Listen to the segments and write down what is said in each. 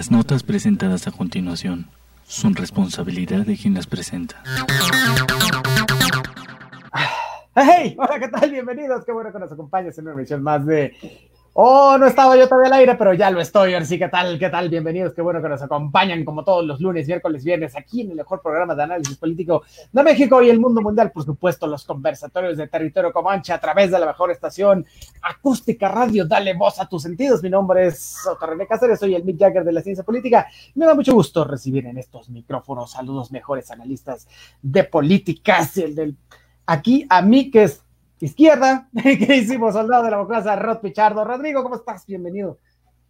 Las notas presentadas a continuación son responsabilidad de quien las presenta. ¡Hey! Hola, ¿qué tal? Bienvenidos. Qué bueno que nos acompañes en una emisión más de Oh, no estaba yo todavía al aire, pero ya lo estoy. Ahora sí, ¿qué tal? ¿Qué tal? Bienvenidos. Qué bueno que nos acompañan como todos los lunes, miércoles, viernes, aquí en el mejor programa de análisis político de México y el mundo mundial. Por supuesto, los conversatorios de territorio comanche a través de la mejor estación acústica radio. Dale voz a tus sentidos. Mi nombre es Soto Cáceres, soy el Mick Jagger de la ciencia política. Me da mucho gusto recibir en estos micrófonos a los mejores analistas de políticas. El del aquí a mí que es izquierda, que hicimos soldado de la democracia, Rod Pichardo. Rodrigo, ¿cómo estás? Bienvenido.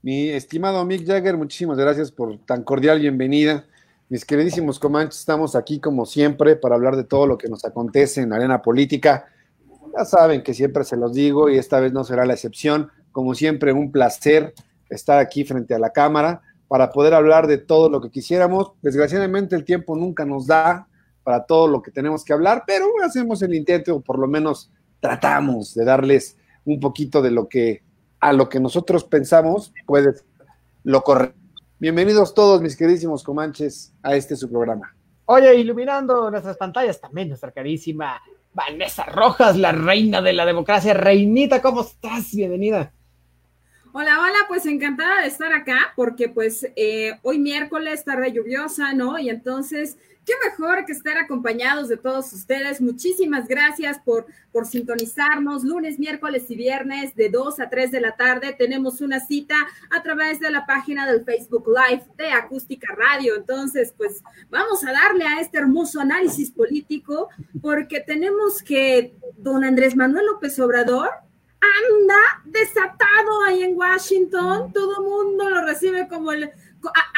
Mi estimado Mick Jagger, muchísimas gracias por tan cordial bienvenida. Mis queridísimos comanches, estamos aquí como siempre para hablar de todo lo que nos acontece en la arena política. Ya saben que siempre se los digo y esta vez no será la excepción. Como siempre, un placer estar aquí frente a la cámara para poder hablar de todo lo que quisiéramos. Desgraciadamente el tiempo nunca nos da para todo lo que tenemos que hablar, pero hacemos el intento, por lo menos tratamos de darles un poquito de lo que a lo que nosotros pensamos puede ser lo correcto. Bienvenidos todos, mis queridísimos comanches, a este su programa. Oye, iluminando nuestras pantallas también nuestra carísima Vanessa Rojas, la reina de la democracia. Reinita, ¿cómo estás? Bienvenida. Hola, hola, pues encantada de estar acá porque pues eh, hoy miércoles, tarde lluviosa, ¿no? Y entonces qué mejor que estar acompañados de todos ustedes. Muchísimas gracias por, por sintonizarnos lunes, miércoles y viernes de 2 a 3 de la tarde. Tenemos una cita a través de la página del Facebook Live de Acústica Radio. Entonces, pues vamos a darle a este hermoso análisis político porque tenemos que don Andrés Manuel López Obrador anda desatado ahí en Washington. Todo mundo lo recibe como el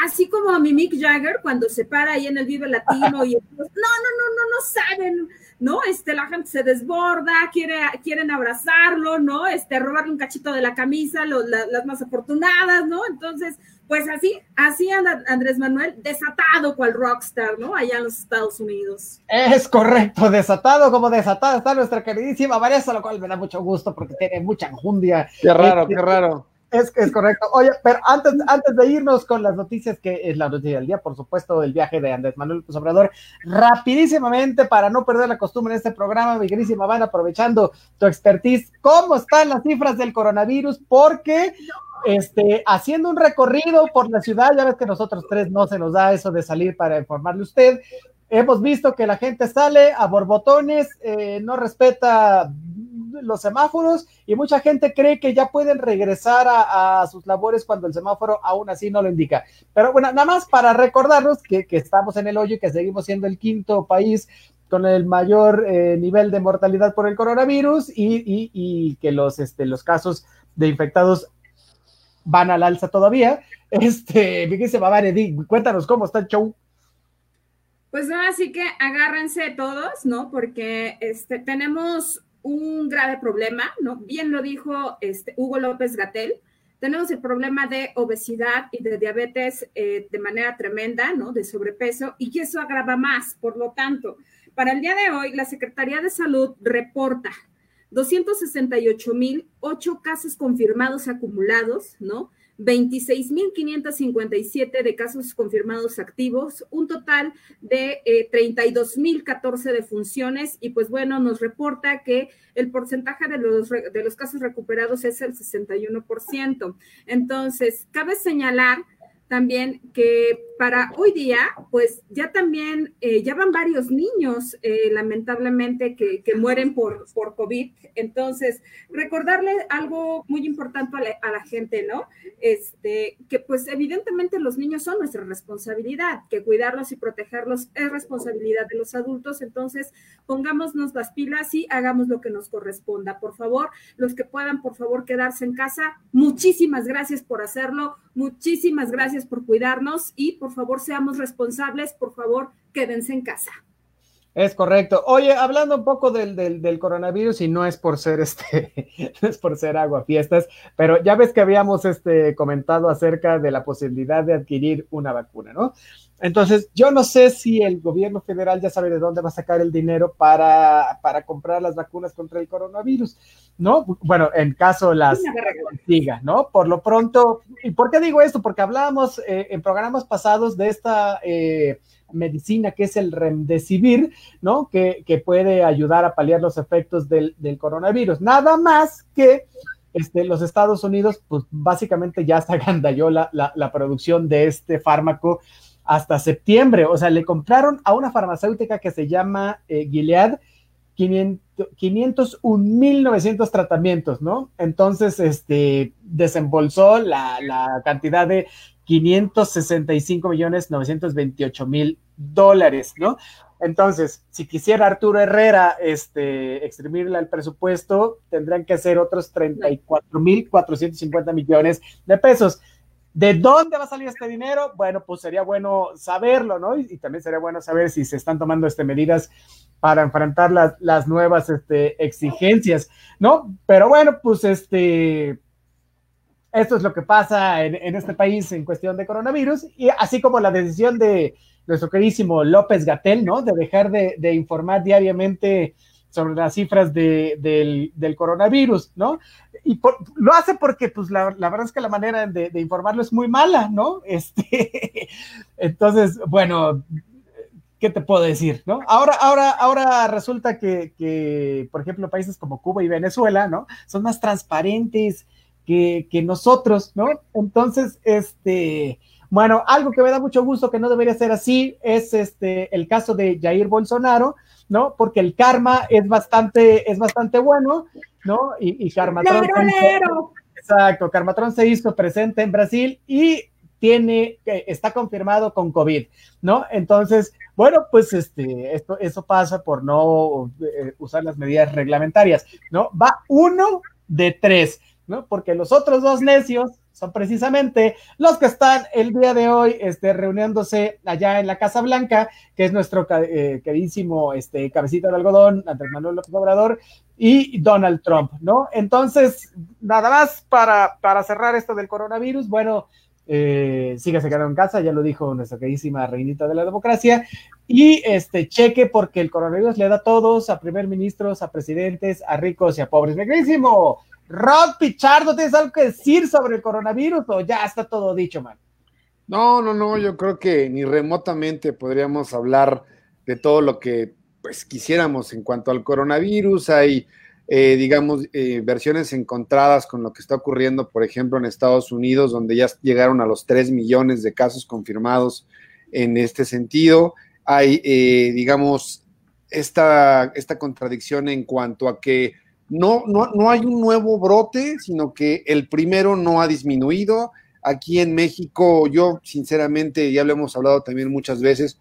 así como a mi Mick Jagger cuando se para ahí en el Vive Latino y no, no, no, no, no saben, ¿no? Este, la gente se desborda, quiere, quieren abrazarlo, ¿no? Este, robarle un cachito de la camisa, las más afortunadas, ¿no? Entonces, pues así, así anda Andrés Manuel, desatado cual rockstar, ¿no? Allá en los Estados Unidos. Es correcto, desatado como desatada está nuestra queridísima Vanessa, lo cual me da mucho gusto porque tiene mucha enjundia. Qué raro, qué raro. Es, es correcto. Oye, pero antes, antes de irnos con las noticias, que es la noticia del día, por supuesto, el viaje de Andrés Manuel López Obrador, rapidísimamente, para no perder la costumbre en este programa, mi querísima Van, aprovechando tu expertise, ¿cómo están las cifras del coronavirus? Porque este, haciendo un recorrido por la ciudad, ya ves que nosotros tres no se nos da eso de salir para informarle a usted. Hemos visto que la gente sale a borbotones, eh, no respeta los semáforos y mucha gente cree que ya pueden regresar a, sus labores cuando el semáforo aún así no lo indica. Pero bueno, nada más para recordarnos que, estamos en el hoyo y que seguimos siendo el quinto país con el mayor eh, nivel de mortalidad por el coronavirus y, que los, este, los casos de infectados van al alza todavía. Este, se va a cuéntanos cómo está el show. Pues ahora sí que agárrense todos, ¿no? Porque este, tenemos un grave problema, ¿no? Bien lo dijo este, Hugo López Gatel, tenemos el problema de obesidad y de diabetes eh, de manera tremenda, ¿no? De sobrepeso, y eso agrava más. Por lo tanto, para el día de hoy, la Secretaría de Salud reporta 268 mil, ocho casos confirmados acumulados, ¿no? 26.557 de casos confirmados activos, un total de eh, 32.014 de funciones y pues bueno, nos reporta que el porcentaje de los, de los casos recuperados es el 61%. Entonces, cabe señalar también que para hoy día, pues ya también, eh, ya van varios niños, eh, lamentablemente, que, mueren por, por COVID. Entonces, recordarle algo muy importante a la, gente, ¿no? Este, que pues evidentemente los niños son nuestra responsabilidad, que cuidarlos y protegerlos es responsabilidad de los adultos. Entonces, pongámonos las pilas y hagamos lo que nos corresponda. Por favor, los que puedan, por favor, quedarse en casa, muchísimas gracias por hacerlo, muchísimas gracias por cuidarnos y por favor seamos responsables, por favor quédense en casa. Es correcto. Oye, hablando un poco del, del, coronavirus, y no es por ser este, no es por ser agua fiestas, pero ya ves que habíamos este, comentado acerca de la posibilidad de adquirir una vacuna, ¿no? Entonces, yo no sé si el gobierno federal ya sabe de dónde va a sacar el dinero para, para comprar las vacunas contra el coronavirus, ¿no? Bueno, en caso las siga, ¿no? Por lo pronto, ¿y por qué digo esto? Porque hablábamos eh, en programas pasados de esta... Eh, medicina que es el remdesivir, ¿no? Que, puede ayudar a paliar los efectos del, coronavirus. Nada más que este, los Estados Unidos, pues básicamente ya se agandalló la, la, producción de este fármaco hasta septiembre. O sea, le compraron a una farmacéutica que se llama eh, Gilead 501.900 tratamientos, ¿no? Entonces, este, desembolsó la, cantidad de 565 millones 928 mil dólares, ¿no? Entonces, si quisiera Arturo Herrera este, exprimirle el presupuesto, tendrían que hacer otros 34 mil 450 millones de pesos. ¿De dónde va a salir este dinero? Bueno, pues sería bueno saberlo, ¿no? Y, también sería bueno saber si se están tomando este, medidas para enfrentar las, las nuevas este, exigencias, ¿no? Pero bueno, pues este, esto es lo que pasa en, este país en cuestión de coronavirus, y así como la decisión de nuestro queridísimo López Gatel, ¿no? De dejar de, informar diariamente sobre las cifras del, coronavirus, ¿no? Y lo hace porque, pues, la, verdad es que la manera de, informarlo es muy mala, ¿no? Este, entonces, bueno, ¿qué te puedo decir, no? Ahora, ahora, ahora resulta que, por ejemplo, países como Cuba y Venezuela, ¿no? Son más transparentes, que, nosotros, ¿no? Entonces, este, bueno, algo que me da mucho gusto que no debería ser así es este el caso de Jair Bolsonaro, ¿no? Porque el karma es bastante, es bastante bueno, ¿no? Y, y Karmatron. exacto, Karmatron se hizo presente en Brasil y tiene, está confirmado con COVID, ¿no? Entonces, bueno, pues este, esto, eso pasa por no eh, usar las medidas reglamentarias, ¿no? Va uno de tres. ¿no? Porque los otros dos necios son precisamente los que están el día de hoy este, reuniéndose allá en la Casa Blanca, que es nuestro eh, queridísimo este, cabecita de algodón, Andrés Manuel López Obrador, y Donald Trump, ¿no? Entonces, nada más para, para cerrar esto del coronavirus, bueno, eh, sígase en casa, ya lo dijo nuestra queridísima reinita de la democracia, y este cheque porque el coronavirus le da a todos, a primer ministros, a presidentes, a ricos y a pobres. ¡Megrísimo! Rod Pichardo, ¿tienes algo que decir sobre el coronavirus o ya está todo dicho, man? No, no, no, yo creo que ni remotamente podríamos hablar de todo lo que pues quisiéramos en cuanto al coronavirus. Hay, eh, digamos, eh, versiones encontradas con lo que está ocurriendo, por ejemplo, en Estados Unidos, donde ya llegaron a los 3 millones de casos confirmados en este sentido. Hay, eh, digamos, esta, esta contradicción en cuanto a que no, no, no hay un nuevo brote, sino que el primero no ha disminuido. Aquí en México, yo sinceramente, ya lo hemos hablado también muchas veces,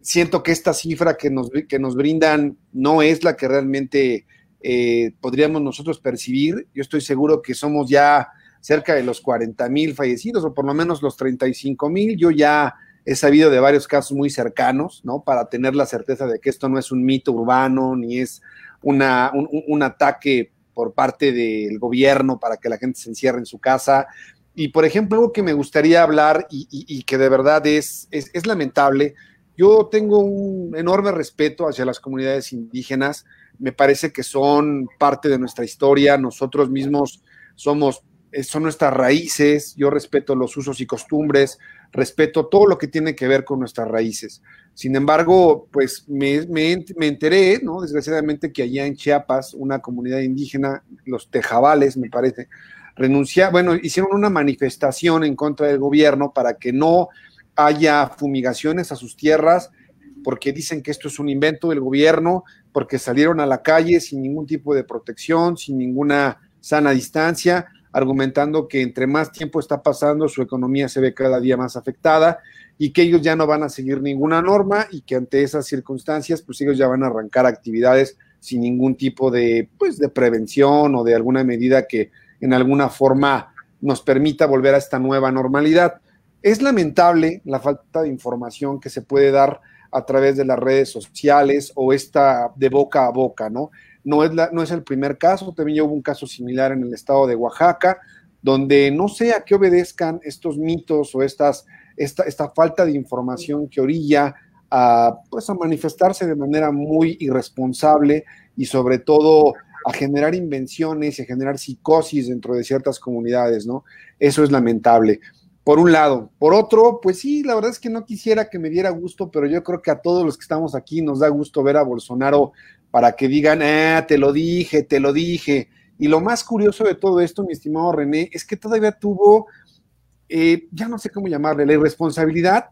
siento que esta cifra que nos, que nos brindan no es la que realmente eh, podríamos nosotros percibir. Yo estoy seguro que somos ya cerca de los 40 mil fallecidos o por lo menos los 35 mil. Yo ya he sabido de varios casos muy cercanos, ¿no? Para tener la certeza de que esto no es un mito urbano ni es una, un, ataque por parte del gobierno para que la gente se encierre en su casa. Y, por ejemplo, algo que me gustaría hablar y, que de verdad es, es, lamentable, yo tengo un enorme respeto hacia las comunidades indígenas, me parece que son parte de nuestra historia, nosotros mismos somos, son nuestras raíces, yo respeto los usos y costumbres, respeto todo lo que tiene que ver con nuestras raíces. Sin embargo, pues me, enteré, ¿no? Desgraciadamente que allá en Chiapas, una comunidad indígena, los tejabales, me parece, renunciaron, bueno, hicieron una manifestación en contra del gobierno para que no haya fumigaciones a sus tierras, porque dicen que esto es un invento del gobierno, porque salieron a la calle sin ningún tipo de protección, sin ninguna sana distancia, argumentando que entre más tiempo está pasando, su economía se ve cada día más afectada y que ellos ya no van a seguir ninguna norma y que ante esas circunstancias, pues ellos ya van a arrancar actividades sin ningún tipo de, pues, de prevención o de alguna medida que en alguna forma nos permita volver a esta nueva normalidad. Es lamentable la falta de información que se puede dar a través de las redes sociales o esta de boca a boca, ¿no? No es, no es el primer caso, también hubo un caso similar en el estado de Oaxaca, donde no sé a qué obedezcan estos mitos o estas, esta, esta falta de información que orilla a, pues, a manifestarse de manera muy irresponsable y sobre todo a generar invenciones y a generar psicosis dentro de ciertas comunidades, ¿no? Eso es lamentable por un lado. Por otro, pues sí, la verdad es que no quisiera que me diera gusto, pero yo creo que a todos los que estamos aquí nos da gusto ver a Bolsonaro para que digan, ah, te lo dije, te lo dije. Y lo más curioso de todo esto, mi estimado René, es que todavía tuvo, eh, ya no sé cómo llamarle, la irresponsabilidad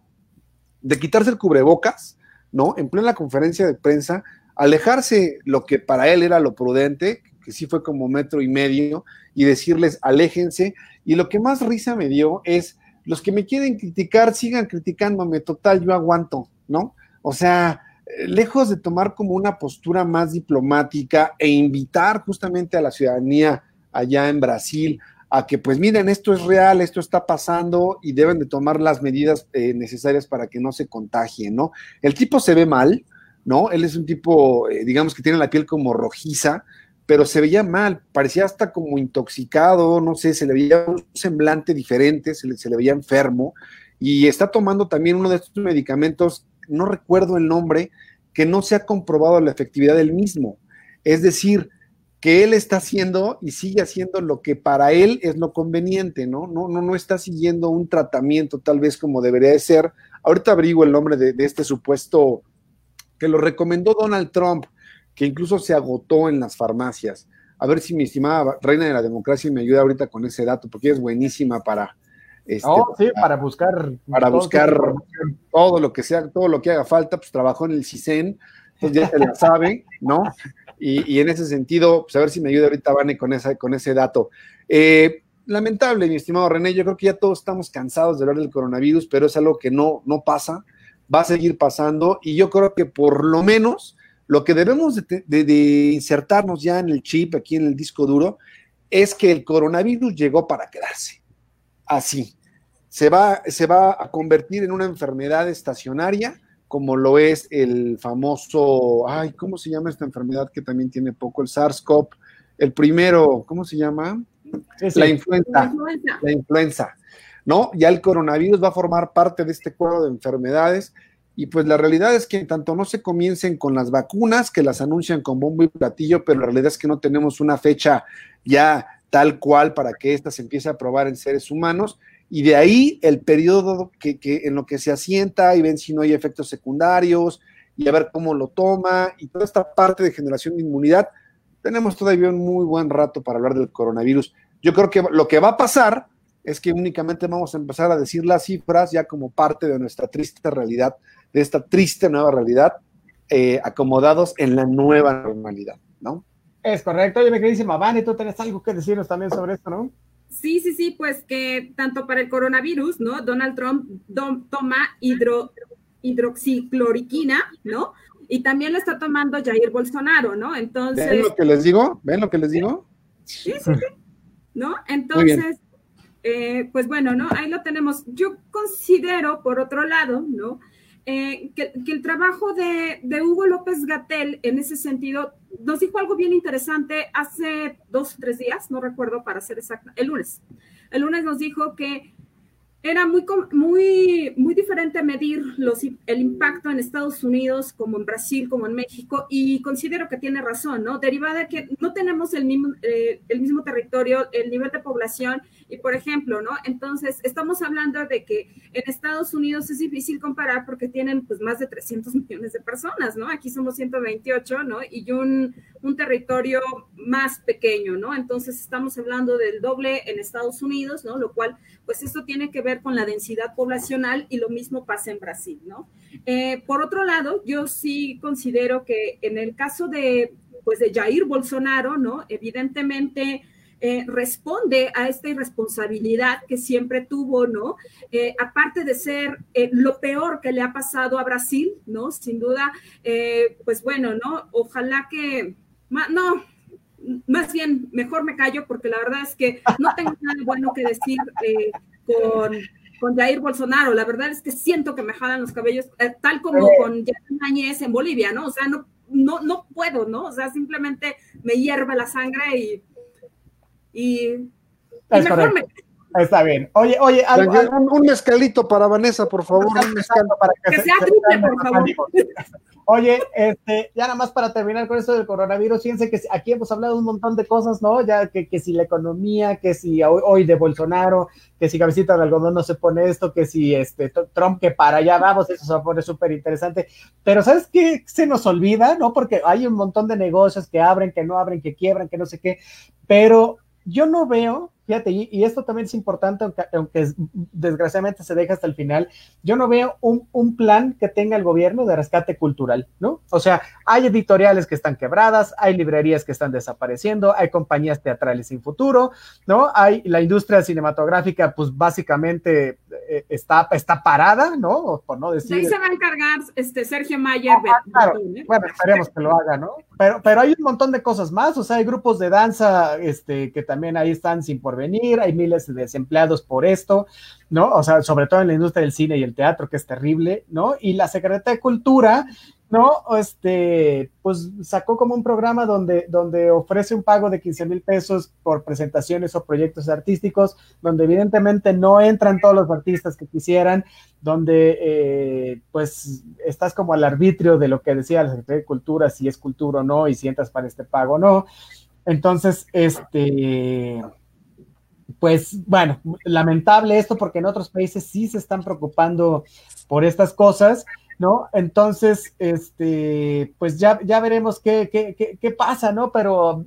de quitarse el cubrebocas, ¿no? En plena conferencia de prensa, alejarse lo que para él era lo prudente, que sí fue como metro y medio, y decirles, aléjense. Y lo que más risa me dio es los que me quieren criticar, sigan criticándome, total, yo aguanto, ¿no? O sea, lejos de tomar como una postura más diplomática e invitar justamente a la ciudadanía allá en Brasil a que pues miren, esto es real, esto está pasando y deben de tomar las medidas eh, necesarias para que no se contagien, ¿no? El tipo se ve mal, ¿no? Él es un tipo, eh, digamos que tiene la piel como rojiza, pero se veía mal, parecía hasta como intoxicado, no sé, se le veía un semblante diferente, se le, se le veía enfermo y está tomando también uno de estos medicamentos, no recuerdo el nombre, que no se ha comprobado la efectividad del mismo. Es decir, que él está haciendo y sigue haciendo lo que para él es lo conveniente, ¿no? No, no, no está siguiendo un tratamiento tal vez como debería de ser. Ahorita abrigo el nombre de, de este supuesto que lo recomendó Donald Trump, que incluso se agotó en las farmacias. A ver si mi estimada reina de la democracia me ayuda ahorita con ese dato, porque es buenísima para... Este, oh, sí, para, buscar. Para buscar todo lo que sea, todo lo que haga falta, pues trabajó en el CISEN, entonces ya se la sabe, ¿no? Y, en ese sentido, pues a ver si me ayuda ahorita Vane con, esa, con ese dato. Eh, lamentable, mi estimado René, yo creo que ya todos estamos cansados de hablar del coronavirus, pero es algo que no, no pasa, va a seguir pasando y yo creo que por lo menos lo que debemos de, insertarnos ya en el chip, aquí en el disco duro, es que el coronavirus llegó para quedarse. Así. Se va, se va a convertir en una enfermedad estacionaria, como lo es el famoso, ay, ¿cómo se llama esta enfermedad que también tiene poco? El SARS-CoV, el primero, ¿cómo se llama? La influenza. La influenza. ¿No? Ya el coronavirus va a formar parte de este cuadro de enfermedades y pues la realidad es que tanto no se comiencen con las vacunas, que las anuncian con bombo y platillo, pero la realidad es que no tenemos una fecha ya tal cual para que ésta se empiece a probar en seres humanos. Y de ahí el periodo que, en lo que se asienta y ven si no hay efectos secundarios y a ver cómo lo toma y toda esta parte de generación de inmunidad, tenemos todavía un muy buen rato para hablar del coronavirus. Yo creo que lo que va a pasar es que únicamente vamos a empezar a decir las cifras ya como parte de nuestra triste realidad de esta triste nueva realidad, eh, acomodados en la nueva normalidad, ¿no? Es correcto. Oye, mi queridísima Vani, tú tenés algo que decirnos también sobre esto, ¿no? Sí, sí, sí, pues que tanto para el coronavirus, ¿no? Donald Trump toma hidro, hidroxicloroquina, ¿no? Y también lo está tomando Jair Bolsonaro, ¿no? Entonces. ¿Ven lo que les digo? ¿Ven lo que les digo? Sí, sí, sí. ¿No? Entonces, eh, pues bueno, ¿no? Ahí lo tenemos. Yo considero, por otro lado, ¿no? Eh, que, el trabajo de, Hugo López Gatel en ese sentido nos dijo algo bien interesante hace dos tres días, no recuerdo para ser exacta, el lunes. El lunes nos dijo que era muy, muy, muy diferente medir los, el impacto en Estados Unidos como en Brasil, como en México, y considero que tiene razón, ¿no? Derivada de que no tenemos el mismo, eh, el mismo territorio, el nivel de población, y por ejemplo, ¿no? Entonces, estamos hablando de que en Estados Unidos es difícil comparar porque tienen pues más de 300 millones de personas, ¿no? Aquí somos 128, ¿no? Y un, un territorio más pequeño, ¿no? Entonces estamos hablando del doble en Estados Unidos, ¿no? Lo cual, pues esto tiene que ver con la densidad poblacional y lo mismo pasa en Brasil, ¿no? Eh, por otro lado, yo sí considero que en el caso de, pues de Jair Bolsonaro, ¿no? Evidentemente eh, responde a esta irresponsabilidad que siempre tuvo, ¿no? Eh, aparte de ser eh, lo peor que le ha pasado a Brasil, ¿no? Sin duda, pues bueno, ¿no? Ojalá que, no, más bien, mejor me callo porque la verdad es que no tengo nada bueno que decir con, con Jair Bolsonaro. La verdad es que siento que me jalan los cabellos, tal como con Jair Mañez en Bolivia, ¿no? O sea, no, no, no puedo, ¿no? O sea, simplemente me hierve la sangre y y, Está bien. Oye, oye, Un, mezcalito para Vanessa, por favor. Un mezcal para que, sea triple, por favor. Oye, este, ya nada más para terminar con esto del coronavirus, fíjense que aquí hemos hablado de un montón de cosas, ¿no? Ya que, que si la economía, que si hoy, de Bolsonaro, que si cabecita de algodón no se pone esto, que si este Trump que para allá vamos, eso se pone súper interesante. Pero ¿sabes qué? Se nos olvida, ¿no? Porque hay un montón de negocios que abren, que no abren, que quiebran, que no sé qué, pero yo no veo, fíjate, y, esto también es importante, aunque, desgraciadamente se deja hasta el final, yo no veo un, plan que tenga el gobierno de rescate cultural, ¿no? O sea, hay editoriales que están quebradas, hay librerías que están desapareciendo, hay compañías teatrales sin futuro, ¿no? Hay la industria cinematográfica, pues básicamente eh, está, está parada, ¿no? Por no decir. ahí se va a encargar este Sergio Mayer. Ah, bueno, esperemos que lo haga, ¿no? Pero, pero hay un montón de cosas más, o sea, hay grupos de danza este, que también ahí están sin porvenir, hay miles de desempleados por esto, ¿no? O sea, sobre todo en la industria del cine y el teatro, que es terrible, ¿no? Y la Secretaría de Cultura, ¿no? Este, pues sacó como un programa donde, donde ofrece un pago de 15 mil pesos por presentaciones o proyectos artísticos, donde evidentemente no entran todos los artistas que quisieran, donde eh, pues estás como al arbitrio de lo que decía la Secretaría de Cultura, si es cultura o no, y si entras para este pago o no. Entonces, este, pues bueno, lamentable esto porque en otros países sí se están preocupando por estas cosas. ¿no? Entonces, este, pues ya, ya veremos qué, qué, qué, pasa, ¿no? Pero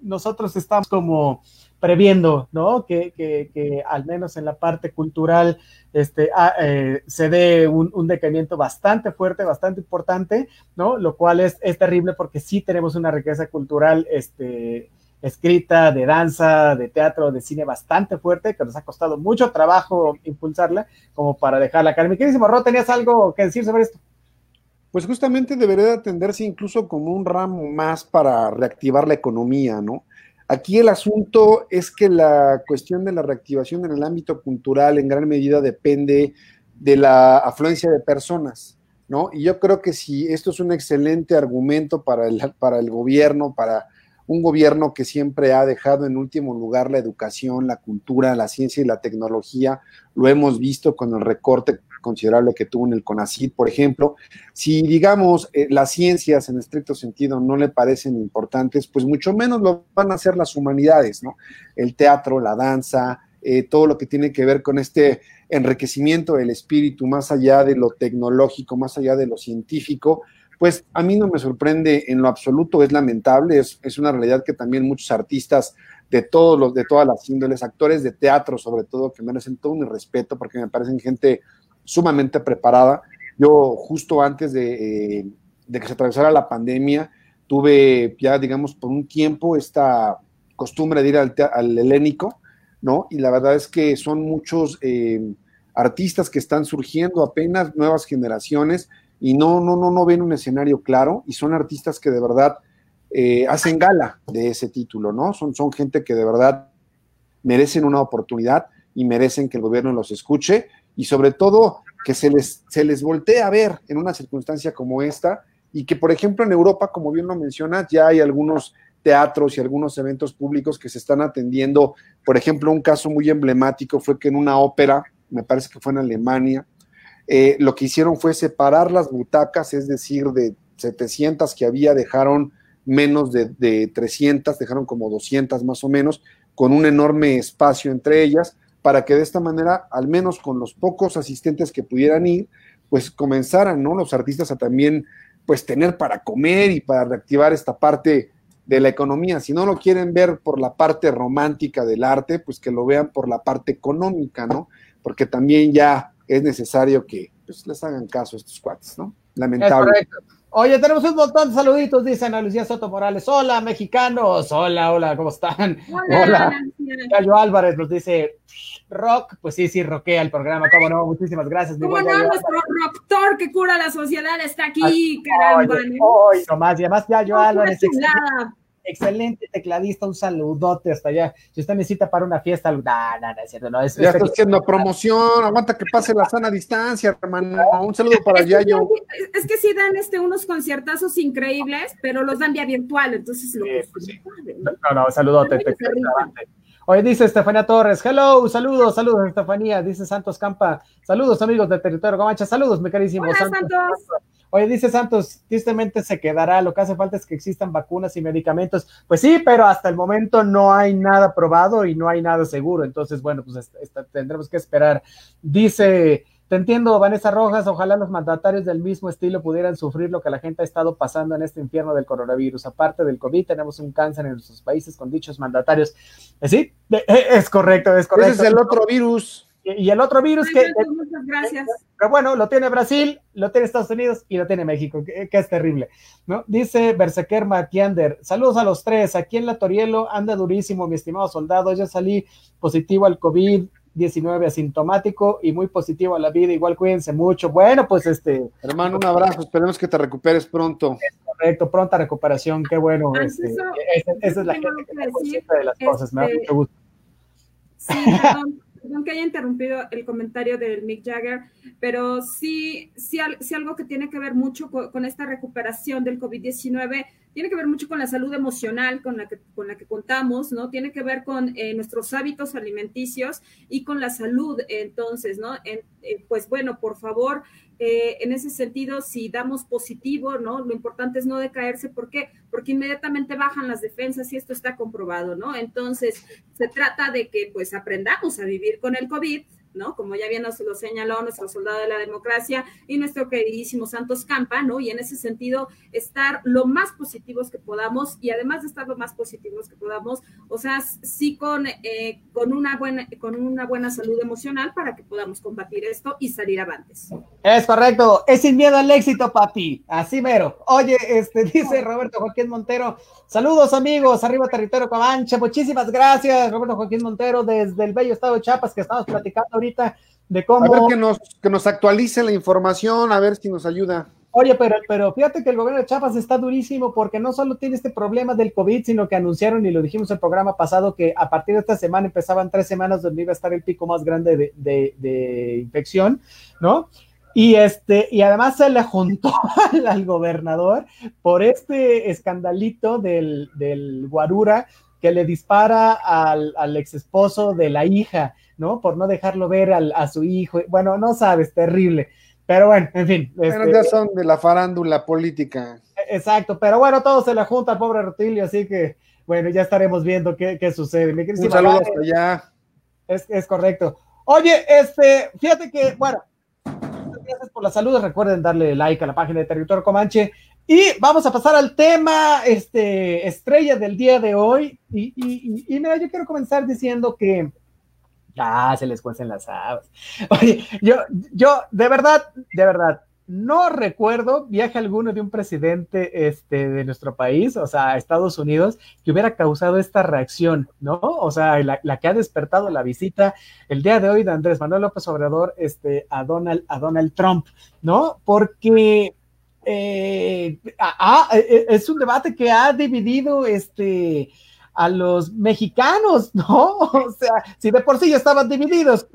nosotros estamos como previendo, ¿no? Que, que, al menos en la parte cultural este, ah, eh, se dé un, un, decaimiento bastante fuerte, bastante importante, ¿no? Lo cual es, es terrible porque sí tenemos una riqueza cultural, este, escrita, de danza, de teatro, de cine bastante fuerte, que nos ha costado mucho trabajo impulsarla, como para dejarla acá. Mi queridísimo Ro, ¿tenías algo que decir sobre esto? Pues justamente debería atenderse incluso como un ramo más para reactivar la economía, ¿no? Aquí el asunto es que la cuestión de la reactivación en el ámbito cultural en gran medida depende de la afluencia de personas, ¿no? Y yo creo que si esto es un excelente argumento para el, para el gobierno, para un gobierno que siempre ha dejado en último lugar la educación, la cultura, la ciencia y la tecnología. Lo hemos visto con el recorte considerable que tuvo en el CONACYT, por ejemplo. Si, digamos, eh, las ciencias en estricto sentido no le parecen importantes, pues mucho menos lo van a hacer las humanidades, ¿no? El teatro, la danza, eh, todo lo que tiene que ver con este enriquecimiento del espíritu, más allá de lo tecnológico, más allá de lo científico, pues a mí no me sorprende en lo absoluto, es lamentable, es, una realidad que también muchos artistas de todos los, de todas las índoles, actores de teatro sobre todo, que merecen todo mi respeto porque me parecen gente sumamente preparada. Yo justo antes de, eh, que se atravesara la pandemia, tuve ya, digamos, por un tiempo esta costumbre de ir al, al helénico, ¿no? Y la verdad es que son muchos eh, artistas que están surgiendo apenas, nuevas generaciones, y no, no, no, no ven un escenario claro y son artistas que de verdad eh, hacen gala de ese título, ¿no? Son, son gente que de verdad merecen una oportunidad y merecen que el gobierno los escuche y sobre todo que se les, se les voltee a ver en una circunstancia como esta y que, por ejemplo, en Europa, como bien lo mencionas, ya hay algunos teatros y algunos eventos públicos que se están atendiendo. Por ejemplo, un caso muy emblemático fue que en una ópera, me parece que fue en Alemania, eh, lo que hicieron fue separar las butacas, es decir, de 700 que había, dejaron menos de, 300, dejaron como 200 más o menos, con un enorme espacio entre ellas, para que de esta manera, al menos con los pocos asistentes que pudieran ir, pues comenzaran, ¿no? Los artistas a también pues tener para comer y para reactivar esta parte de la economía. Si no lo quieren ver por la parte romántica del arte, pues que lo vean por la parte económica, ¿no? Porque también ya es necesario que pues, les hagan caso a estos cuates, ¿no? Lamentable. Oye, tenemos un montón de saluditos, dicen a Lucía Soto Morales. Hola, mexicanos. Hola, hola, ¿cómo están? Hola. hola. Álvarez nos dice rock. Pues sí, sí, roquea el programa, cómo no. Muchísimas gracias. ¿Cómo no? Nuestro doctor que cura la sociedad está aquí, caramba. Hoy, nomás, y además Yayo Álvarez excelente tecladista, un saludote hasta allá. Si usted necesita para una fiesta, no, no, no es cierto, no. Es, ya está haciendo promoción, aguanta que pase la sana distancia, hermano. Un saludo para es Yayo. es que sí dan este, unos conciertazos increíbles, pero los dan vía virtual, entonces lo pues No, no, saludote. Oye, dice Estefanía Torres, hello, saludos, saludos, Estefanía, dice Santos Campa, saludos amigos de Territorio Comancha, saludos, mi carísimo Hola, Santos. Oye, dice Santos, tristemente se quedará, lo que hace falta es que existan vacunas y medicamentos. Pues sí, pero hasta el momento no hay nada probado y no hay nada seguro. Entonces, bueno, pues tendremos que esperar. Dice, te entiendo, Vanessa Rojas, ojalá los mandatarios del mismo estilo pudieran sufrir lo que la gente ha estado pasando en este infierno del coronavirus. Aparte del COVID, tenemos un cáncer en nuestros países con dichos mandatarios. Eh, sí, eh, es correcto, es correcto. Ese es el otro virus. Y el otro virus que, muchas gracias. que, bueno, lo tiene Brasil, lo tiene Estados Unidos y lo tiene México, que, es terrible. ¿no? Dice Berseker Matiander, saludos a los tres, aquí en La Torielo anda durísimo, mi estimado soldado, ya salí positivo al COVID-19 asintomático y muy positivo a la vida, igual cuídense mucho. Bueno, pues este... Hermano, un abrazo, esperemos que te recuperes pronto. correcto, pronta recuperación, qué bueno. Este, esa, es la gente que, de las cosas, me da este, mucho gusto. Sí, perdón perdón que haya interrumpido el comentario del Mick Jagger, pero sí, sí, algo que tiene que ver mucho con, esta recuperación del COVID-19, tiene que ver mucho con la salud emocional con la que, con la que contamos, ¿no? Tiene que ver con eh, nuestros hábitos alimenticios y con la salud, entonces, ¿no? Eh, pues bueno, por favor, eh, en ese sentido, si damos positivo, ¿no? Lo importante es no decaerse. ¿Por qué? Porque inmediatamente bajan las defensas y esto está comprobado, ¿no? Entonces, se trata de que pues aprendamos a vivir con el COVID, ¿no? Como ya bien nos lo señaló nuestro soldado de la democracia y nuestro queridísimo Santos Campa, ¿no? Y en ese sentido, estar lo más positivos que podamos y además de estar lo más positivos que podamos, o sea, sí con, eh, con, una, buena, con una buena salud emocional para que podamos combatir esto y salir avantes. Es correcto, es sin miedo al éxito, papi, así mero. Oye, este dice Roberto Joaquín Montero, saludos amigos, arriba territorio Comanche, muchísimas gracias, Roberto Joaquín Montero, desde el bello estado de Chiapas que estamos platicando de cómo... A ver que nos, que nos actualice la información, a ver si nos ayuda. Oye, pero, pero fíjate que el gobierno de Chiapas está durísimo porque no solo tiene este problema del COVID, sino que anunciaron, y lo dijimos en el programa pasado, que a partir de esta semana empezaban tres semanas donde iba a estar el pico más grande de, infección, ¿no? Y este, y además se le juntó al, gobernador por este escandalito del, del Guarura que le dispara al, al ex esposo de la hija. ¿No? Por no dejarlo ver a su hijo. Bueno, no sabes, terrible. Pero bueno, en fin. Este, ya son de la farándula política. Exacto, pero bueno, todo se le junta al pobre Rutilio, así que bueno, ya estaremos viendo qué, sucede. Un saludo hasta allá. Es, es correcto. Oye, este, fíjate que, bueno, gracias por la salud. Recuerden darle like a la página de Territorio Comanche. Y vamos a pasar al tema este, estrella del día de hoy. Y, y, y mira, yo quiero comenzar diciendo que Ah, se les cuecen las habas. Oye, yo, yo, de verdad, de verdad, no recuerdo viaje alguno de un presidente este, de nuestro país, o sea, Estados Unidos, que hubiera causado esta reacción, ¿no? O sea, la, que ha despertado la visita el día de hoy de Andrés Manuel López Obrador este, a, Donald, a Donald Trump, ¿no? Porque eh, e, es un debate que ha dividido este a los mexicanos, ¿no? O sea, si de por sí ya estaban divididos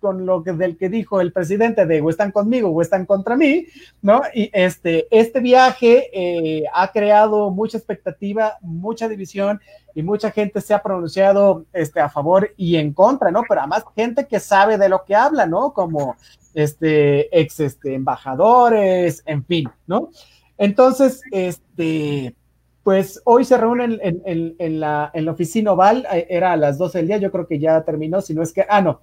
con lo que del que dijo el presidente de o están conmigo o están contra mí, ¿no? Y este, este viaje eh, ha creado mucha expectativa, mucha división y mucha gente se ha pronunciado este, a favor y en contra, ¿no? Pero además gente que sabe de lo que habla, ¿no? Como este, ex este, embajadores, en fin, ¿no? Entonces, este, pues hoy se reúnen en, la, oficina oval, eh, era a las 12 del día, yo creo que ya terminó, si no es que, ah, no,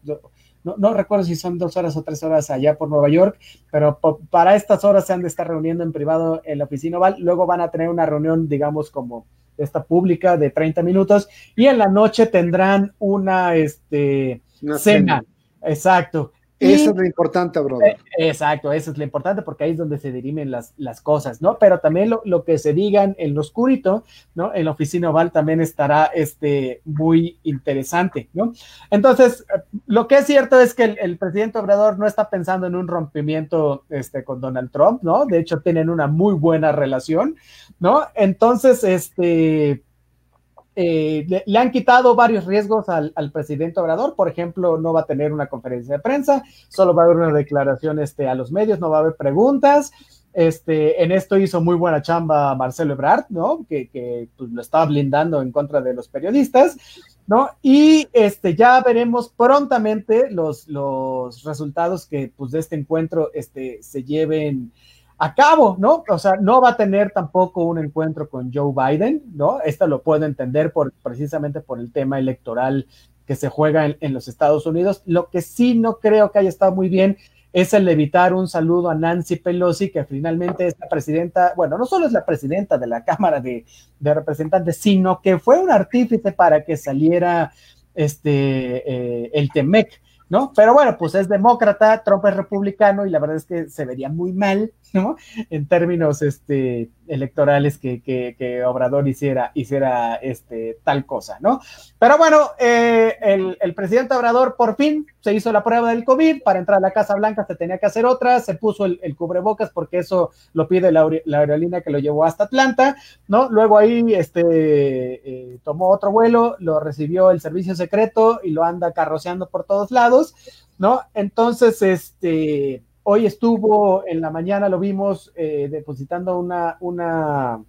no, no recuerdo si son dos horas o tres horas allá por Nueva York, pero para estas horas se han de estar reuniendo en privado en la oficina oval, luego van a tener una reunión, digamos, como esta pública de 30 minutos y en la noche tendrán una, este, cena. cena. Exacto. Eso es lo importante, brother. Eh, exacto, eso es lo importante porque ahí es donde se dirimen las, las cosas, ¿no? Pero también lo, que se digan en lo oscurito, ¿no? En la oficina oval también estará este, muy interesante, ¿no? Entonces, lo que es cierto es que el, presidente Obrador no está pensando en un rompimiento este, con Donald Trump, ¿no? De hecho, tienen una muy buena relación, ¿no? Entonces, este eh, le, han quitado varios riesgos al, presidente Obrador. Por ejemplo, no va a tener una conferencia de prensa, solo va a haber una declaración este, a los medios, no va a haber preguntas. Este, en esto hizo muy buena chamba Marcelo Ebrard, ¿no? Que, pues, lo estaba blindando en contra de los periodistas, ¿no? Y este, ya veremos prontamente los, los resultados que pues, de este encuentro este, se lleven a cabo, ¿no? O sea, no va a tener tampoco un encuentro con Joe Biden, ¿no? Esto lo puedo entender por, precisamente por el tema electoral que se juega en, los Estados Unidos. Lo que sí no creo que haya estado muy bien es el evitar un saludo a Nancy Pelosi, que finalmente es la presidenta, bueno, no solo es la presidenta de la Cámara de, de Representantes, sino que fue un artífice para que saliera este, eh, el TEMEC, ¿no? Pero bueno, pues es demócrata, Trump es republicano y la verdad es que se vería muy mal ¿no? En términos este, electorales que, que, Obrador hiciera, hiciera este, tal cosa, ¿no? Pero bueno, eh, el, presidente Obrador por fin se hizo la prueba del COVID, para entrar a la Casa Blanca se tenía que hacer otra, se puso el, cubrebocas porque eso lo pide la, aerolínea que lo llevó hasta Atlanta, ¿no? Luego ahí este, eh, tomó otro vuelo, lo recibió el servicio secreto y lo anda carroceando por todos lados, ¿no? Entonces, este Hoy estuvo, en la mañana lo vimos eh, depositando una, una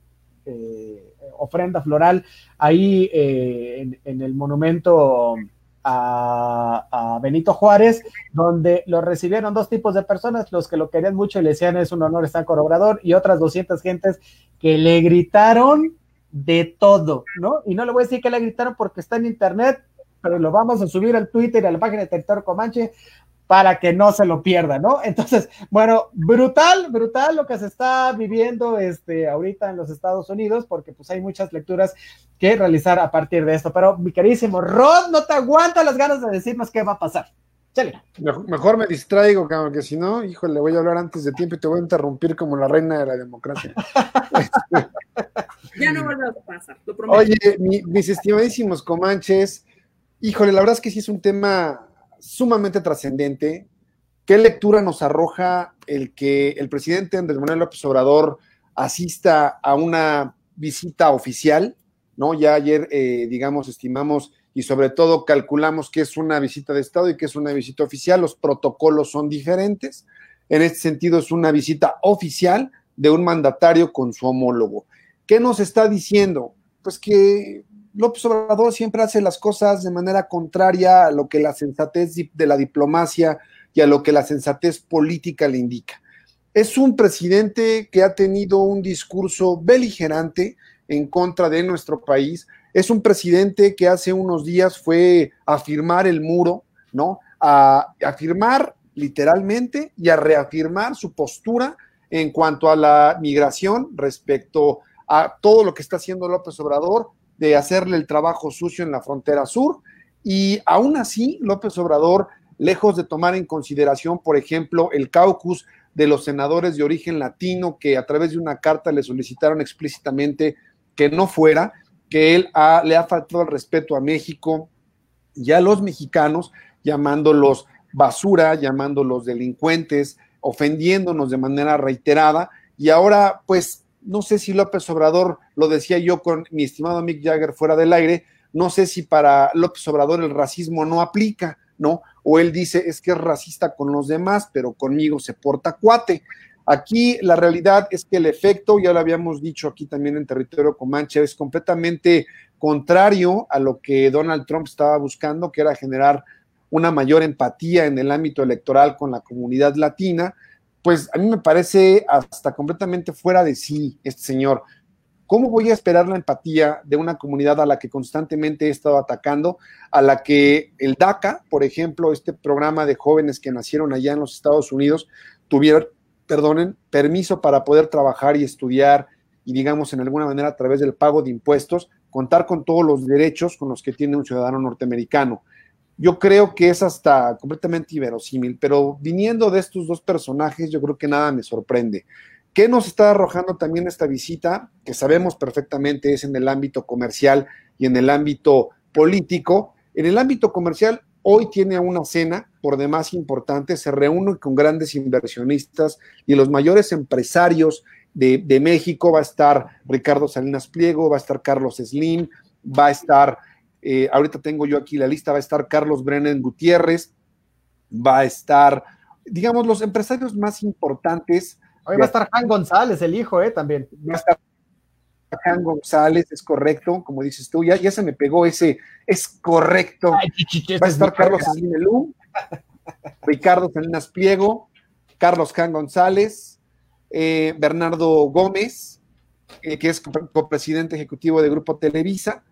eh, ofrenda floral ahí eh, en, el monumento a, Benito Juárez, donde lo recibieron dos tipos de personas, los que lo querían mucho y le decían es un honor estar con y otras 200 gentes que le gritaron de todo, ¿no? Y no le voy a decir que le gritaron porque está en internet, pero lo vamos a subir al Twitter a la página de Territorio Comanche para que no se lo pierda, ¿no? Entonces, bueno, brutal, brutal lo que se está viviendo este, ahorita en los Estados Unidos, porque pues hay muchas lecturas que realizar a partir de esto. Pero mi queridísimo Rod, no te aguanta las ganas de decirnos qué va a pasar. Chale. Mejor, me distraigo, cabrón, que si no, híjole, voy a hablar antes de tiempo y te voy a interrumpir como la reina de la democracia. ya no vuelve a pasar, lo prometo. Oye, mis estimadísimos comanches, híjole, la verdad es que sí es un tema sumamente trascendente. ¿Qué lectura nos arroja el que el presidente Andrés Manuel López Obrador asista a una visita oficial? ¿no? Ya ayer, eh, digamos, estimamos y sobre todo calculamos que es una visita de Estado y que es una visita oficial. Los protocolos son diferentes. En este sentido, es una visita oficial de un mandatario con su homólogo. ¿Qué nos está diciendo? Pues que López Obrador siempre hace las cosas de manera contraria a lo que la sensatez de la diplomacia y a lo que la sensatez política le indica. Es un presidente que ha tenido un discurso beligerante en contra de nuestro país. Es un presidente que hace unos días fue a firmar el muro, ¿no? A afirmar literalmente y a reafirmar su postura en cuanto a la migración respecto a todo lo que está haciendo López Obrador de hacerle el trabajo sucio en la frontera sur. Y aún así, López Obrador, lejos de tomar en consideración, por ejemplo, el caucus de los senadores de origen latino que a través de una carta le solicitaron explícitamente que no fuera, que él le ha faltado el respeto a México y a los mexicanos, llamándolos basura, llamándolos delincuentes, ofendiéndonos de manera reiterada. Y ahora, pues, no sé si López Obrador, lo decía yo con mi estimado Mick Jagger fuera del aire, no sé si para López Obrador el racismo no aplica, ¿no? O él dice, es que es racista con los demás, pero conmigo se porta cuate. Aquí la realidad es que el efecto, ya lo habíamos dicho aquí también en territorio Comanche, es completamente contrario a lo que Donald Trump estaba buscando, que era generar una mayor empatía en el ámbito electoral con la comunidad latina pues a mí me parece hasta completamente fuera de sí este señor. ¿Cómo voy a esperar la empatía de una comunidad a la que constantemente he estado atacando, a la que el DACA, por ejemplo, este programa de jóvenes que nacieron allá en los Estados Unidos, tuvieron, perdonen, permiso para poder trabajar y estudiar y, digamos, en alguna manera a través del pago de impuestos, contar con todos los derechos con los que tiene un ciudadano norteamericano? Yo creo que es hasta completamente inverosímil, pero viniendo de estos dos personajes, yo creo que nada me sorprende. ¿Qué nos está arrojando también esta visita? Que sabemos perfectamente es en el ámbito comercial y en el ámbito político. En el ámbito comercial, hoy tiene una cena por demás importante, se reúne con grandes inversionistas y los mayores empresarios de, de, México. Va a estar Ricardo Salinas Pliego, va a estar Carlos Slim, va a estar, eh, ahorita tengo yo aquí la lista, va a estar Carlos Brennan Gutiérrez, va a estar, digamos, los empresarios más importantes Hoy va a estar Juan González, el hijo, ¿eh? También. Va a estar Juan González, es correcto, como dices tú, ya, ya se me pegó ese, es correcto. va a estar Carlos Salimelú, Ricardo Salinas Pliego, Carlos Juan González, eh, Bernardo Gómez, eh, que es copresidente ejecutivo de Grupo Televisa,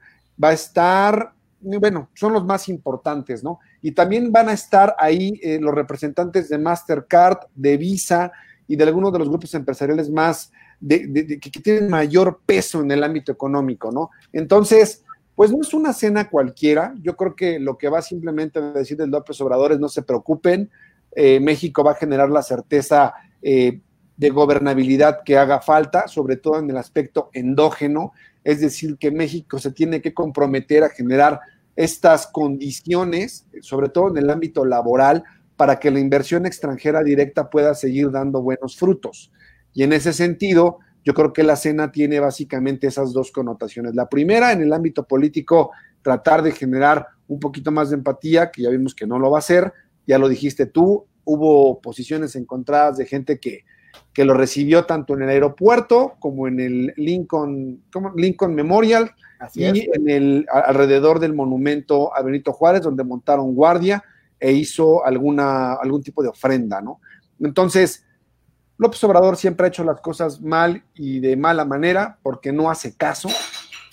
va a estar, bueno, son los más importantes, ¿no? Y también van a estar ahí eh, los representantes de Mastercard, de Visa, y de algunos de los grupos empresariales más, de, que, tienen mayor peso en el ámbito económico, ¿no? Entonces, pues no es una cena cualquiera. Yo creo que lo que va simplemente a decir el López Obrador es no se preocupen, eh, México va a generar la certeza eh, de gobernabilidad que haga falta, sobre todo en el aspecto endógeno, es decir, que México se tiene que comprometer a generar estas condiciones, sobre todo en el ámbito laboral, para que la inversión extranjera directa pueda seguir dando buenos frutos. Y en ese sentido, yo creo que la cena tiene básicamente esas dos connotaciones. La primera, en el ámbito político, tratar de generar un poquito más de empatía, que ya vimos que no lo va a hacer, ya lo dijiste tú, hubo posiciones encontradas de gente que, que lo recibió tanto en el aeropuerto como en el Lincoln, Lincoln Memorial y en el alrededor del monumento a Benito Juárez, donde montaron guardia e hizo alguna, algún tipo de ofrenda, ¿no? Entonces, López Obrador siempre ha hecho las cosas mal y de mala manera porque no hace caso.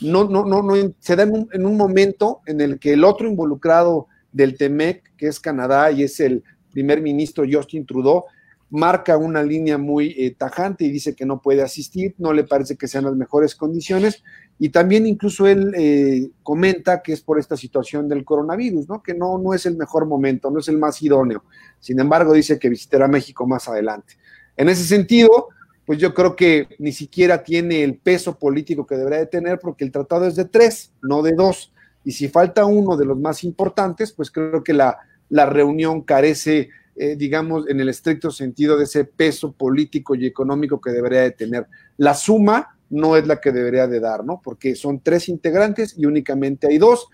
No, no, no, no se da en un, momento en el que el otro involucrado del TEMEC, que es Canadá y es el primer ministro Justin Trudeau, marca una línea muy eh, tajante y dice que no puede asistir, no le parece que sean las mejores condiciones y también incluso él eh, comenta que es por esta situación del coronavirus, ¿no? Que no, no es el mejor momento, no es el más idóneo. Sin embargo, dice que visitará México más adelante. En ese sentido, pues yo creo que ni siquiera tiene el peso político que debería de tener porque el tratado es de tres, no de dos. Y si falta uno de los más importantes, pues creo que la, la reunión carece, eh, digamos, en el estricto sentido de ese peso político y económico que debería de tener. La suma no es la que debería de dar, ¿no? Porque son tres integrantes y únicamente hay dos.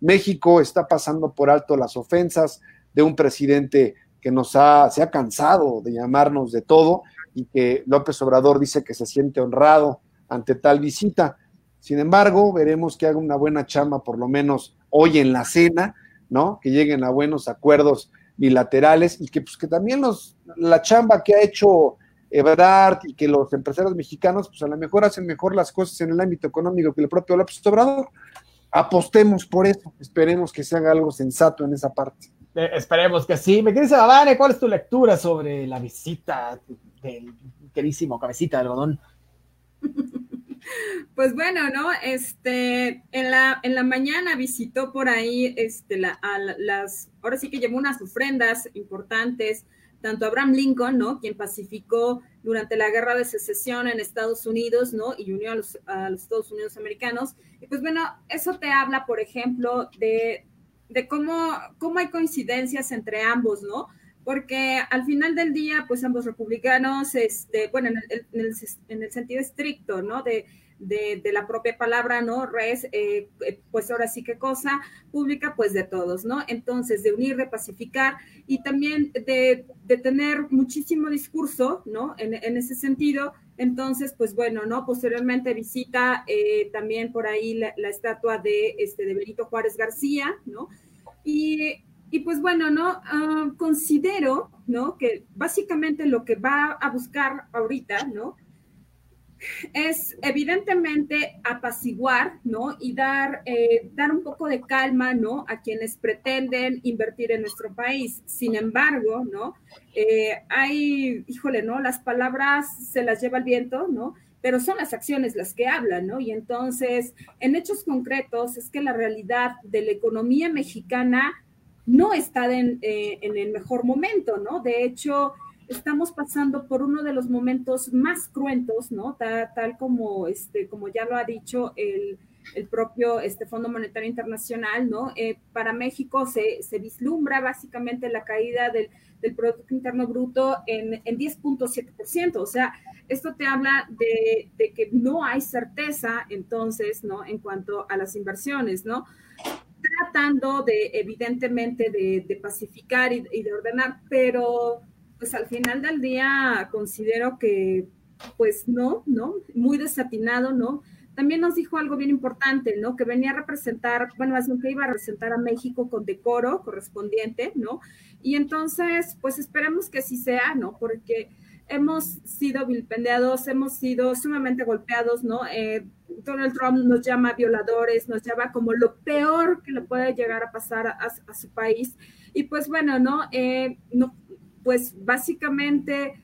México está pasando por alto las ofensas de un presidente que nos ha, se ha cansado de llamarnos de todo y que López Obrador dice que se siente honrado ante tal visita. Sin embargo, veremos que haga una buena chamba, por lo menos hoy en la cena, ¿no? Que lleguen a buenos acuerdos bilaterales y que, pues, que también los, la chamba que ha hecho Ebrard y que los empresarios mexicanos, pues a lo mejor hacen mejor las cosas en el ámbito económico que el propio López Obrador. Apostemos por eso, esperemos que se haga algo sensato en esa parte. Eh, esperemos que sí. Me quieres Babane, ¿cuál es tu lectura sobre la visita del querísimo cabecita de algodón? Pues bueno, ¿no? Este, en la, en la mañana visitó por ahí, este, la, a las, ahora sí que llevó unas ofrendas importantes tanto Abraham Lincoln, ¿no? Quien pacificó durante la guerra de secesión en Estados Unidos, ¿no? Y unió a los, Estados Unidos americanos. Y pues bueno, eso te habla, por ejemplo, de, cómo, cómo hay coincidencias entre ambos, ¿no? Porque al final del día, pues ambos republicanos, este, bueno, en el, en sentido estricto, ¿no? De, la propia palabra, ¿no? Res, eh, eh, pues ahora sí que cosa pública, pues de todos, ¿no? Entonces, de unir, de pacificar y también de, tener muchísimo discurso, ¿no? En, ese sentido, entonces, pues bueno, ¿no? Posteriormente visita eh, también por ahí la, estatua de, este, de Benito Juárez García, ¿no? Y, y pues bueno, ¿no? Ah, considero, ¿no? Que básicamente lo que va a buscar ahorita, ¿no? es evidentemente apaciguar, ¿no? Y dar, eh, dar un poco de calma, ¿no? A quienes pretenden invertir en nuestro país. Sin embargo, ¿no? Eh, hay, híjole, ¿no? Las palabras se las lleva el viento, ¿no? Pero son las acciones las que hablan, ¿no? Y entonces, en hechos concretos, es que la realidad de la economía mexicana no está en, eh, en el mejor momento, ¿no? De hecho, estamos pasando por uno de los momentos más cruentos, ¿no? Tal, como, este, como ya lo ha dicho el, propio este, Fondo Monetario Internacional, ¿no? Eh, para México se, vislumbra básicamente la caída del, Producto Interno Bruto en, en 10.7%. O sea, esto te habla de, que no hay certeza entonces, ¿no? En cuanto a las inversiones, ¿no? Tratando de, evidentemente, de, pacificar y, y de ordenar, pero pues al final del día considero que, pues no, ¿no? Muy desatinado, ¿no? También nos dijo algo bien importante, ¿no? Que venía a representar, bueno, bien que iba a representar a México con decoro correspondiente, ¿no? Y entonces, pues esperemos que así sea, ¿no? Porque hemos sido vilpendeados, hemos sido sumamente golpeados, ¿no? Eh, Donald Trump nos llama violadores, nos llama como lo peor que le puede llegar a pasar a, su país. Y pues bueno, ¿no? Eh, no pues básicamente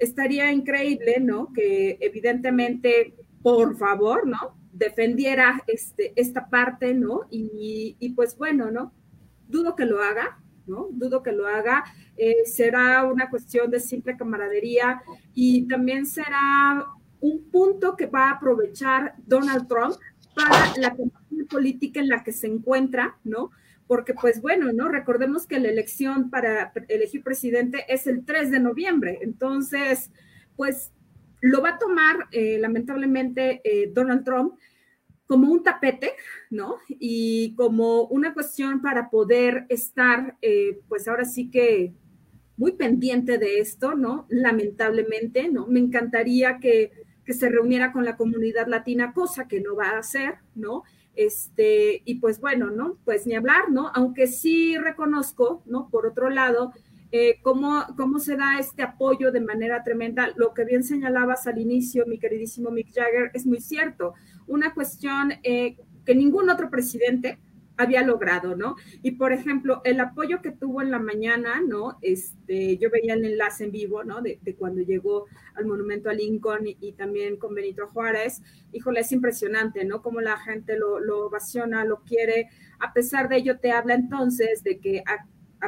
estaría increíble, ¿no? Que evidentemente, por favor, ¿no? Defendiera este, esta parte, ¿no? Y, pues bueno, ¿no? Dudo que lo haga, ¿no? Dudo que lo haga. Eh, será una cuestión de simple camaradería y también será un punto que va a aprovechar Donald Trump para la política en la que se encuentra, ¿no? porque pues bueno, ¿no? Recordemos que la elección para elegir presidente es el 3 de noviembre, entonces, pues lo va a tomar eh, lamentablemente eh, Donald Trump como un tapete, ¿no? Y como una cuestión para poder estar, eh, pues ahora sí que muy pendiente de esto, ¿no? Lamentablemente, ¿no? Me encantaría que, que se reuniera con la comunidad latina, cosa que no va a hacer, ¿no? Este, y pues bueno, ¿no? Pues ni hablar, ¿no? Aunque sí reconozco, ¿no? Por otro lado, eh, cómo, cómo se da este apoyo de manera tremenda. Lo que bien señalabas al inicio, mi queridísimo Mick Jagger, es muy cierto. Una cuestión eh, que ningún otro presidente había logrado, ¿no? Y por ejemplo, el apoyo que tuvo en la mañana, ¿no? Este, yo veía el enlace en vivo, ¿no? De, cuando llegó al monumento a Lincoln y, también con Benito Juárez, híjole, es impresionante, ¿no? Cómo la gente lo, lo ovaciona, lo quiere, a pesar de ello te habla entonces de que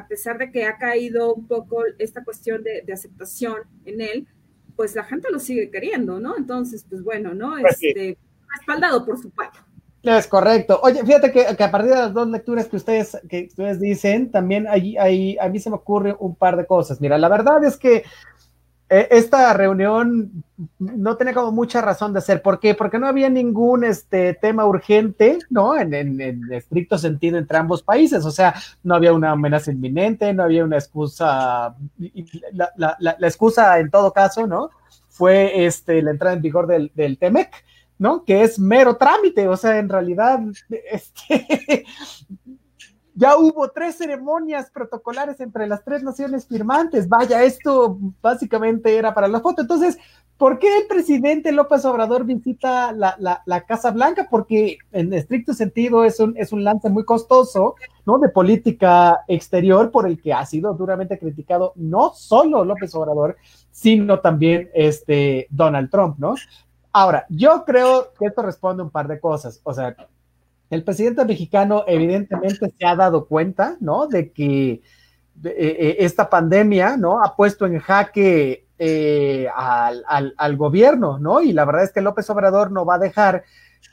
pesar de que ha caído un poco esta cuestión de, de, aceptación en él, pues la gente lo sigue queriendo, ¿no? Entonces, pues bueno, ¿no? Pues este, respaldado por su. Es correcto. Oye, fíjate que, a partir de las dos lecturas que ustedes, que ustedes dicen, también ahí, ahí, a mí se me ocurre un par de cosas. Mira, la verdad es que esta reunión no tenía como mucha razón de ser. ¿Por qué? Porque no había ningún este, tema urgente, ¿no? En, en, estricto sentido entre ambos países. O sea, no había una amenaza inminente, no había una excusa. La, excusa, en todo caso, ¿no? Fue este, la entrada en vigor del, del TEMEC ¿no? Que es mero trámite, o sea, en realidad, este, ya hubo tres ceremonias protocolares entre las tres naciones firmantes. Vaya, esto básicamente era para la foto. Entonces, ¿por qué el presidente López Obrador visita la, Casa Blanca? Porque en estricto sentido es un, es un lance muy costoso, ¿no? De política exterior por el que ha sido duramente criticado no solo López Obrador, sino también este Donald Trump, ¿no? Ahora, yo creo que esto responde a un par de cosas. O sea, el presidente mexicano evidentemente se ha dado cuenta, ¿no? De que eh, eh, esta pandemia, ¿no? Ha puesto en jaque eh, al, gobierno, ¿no? Y la verdad es que López Obrador no va a dejar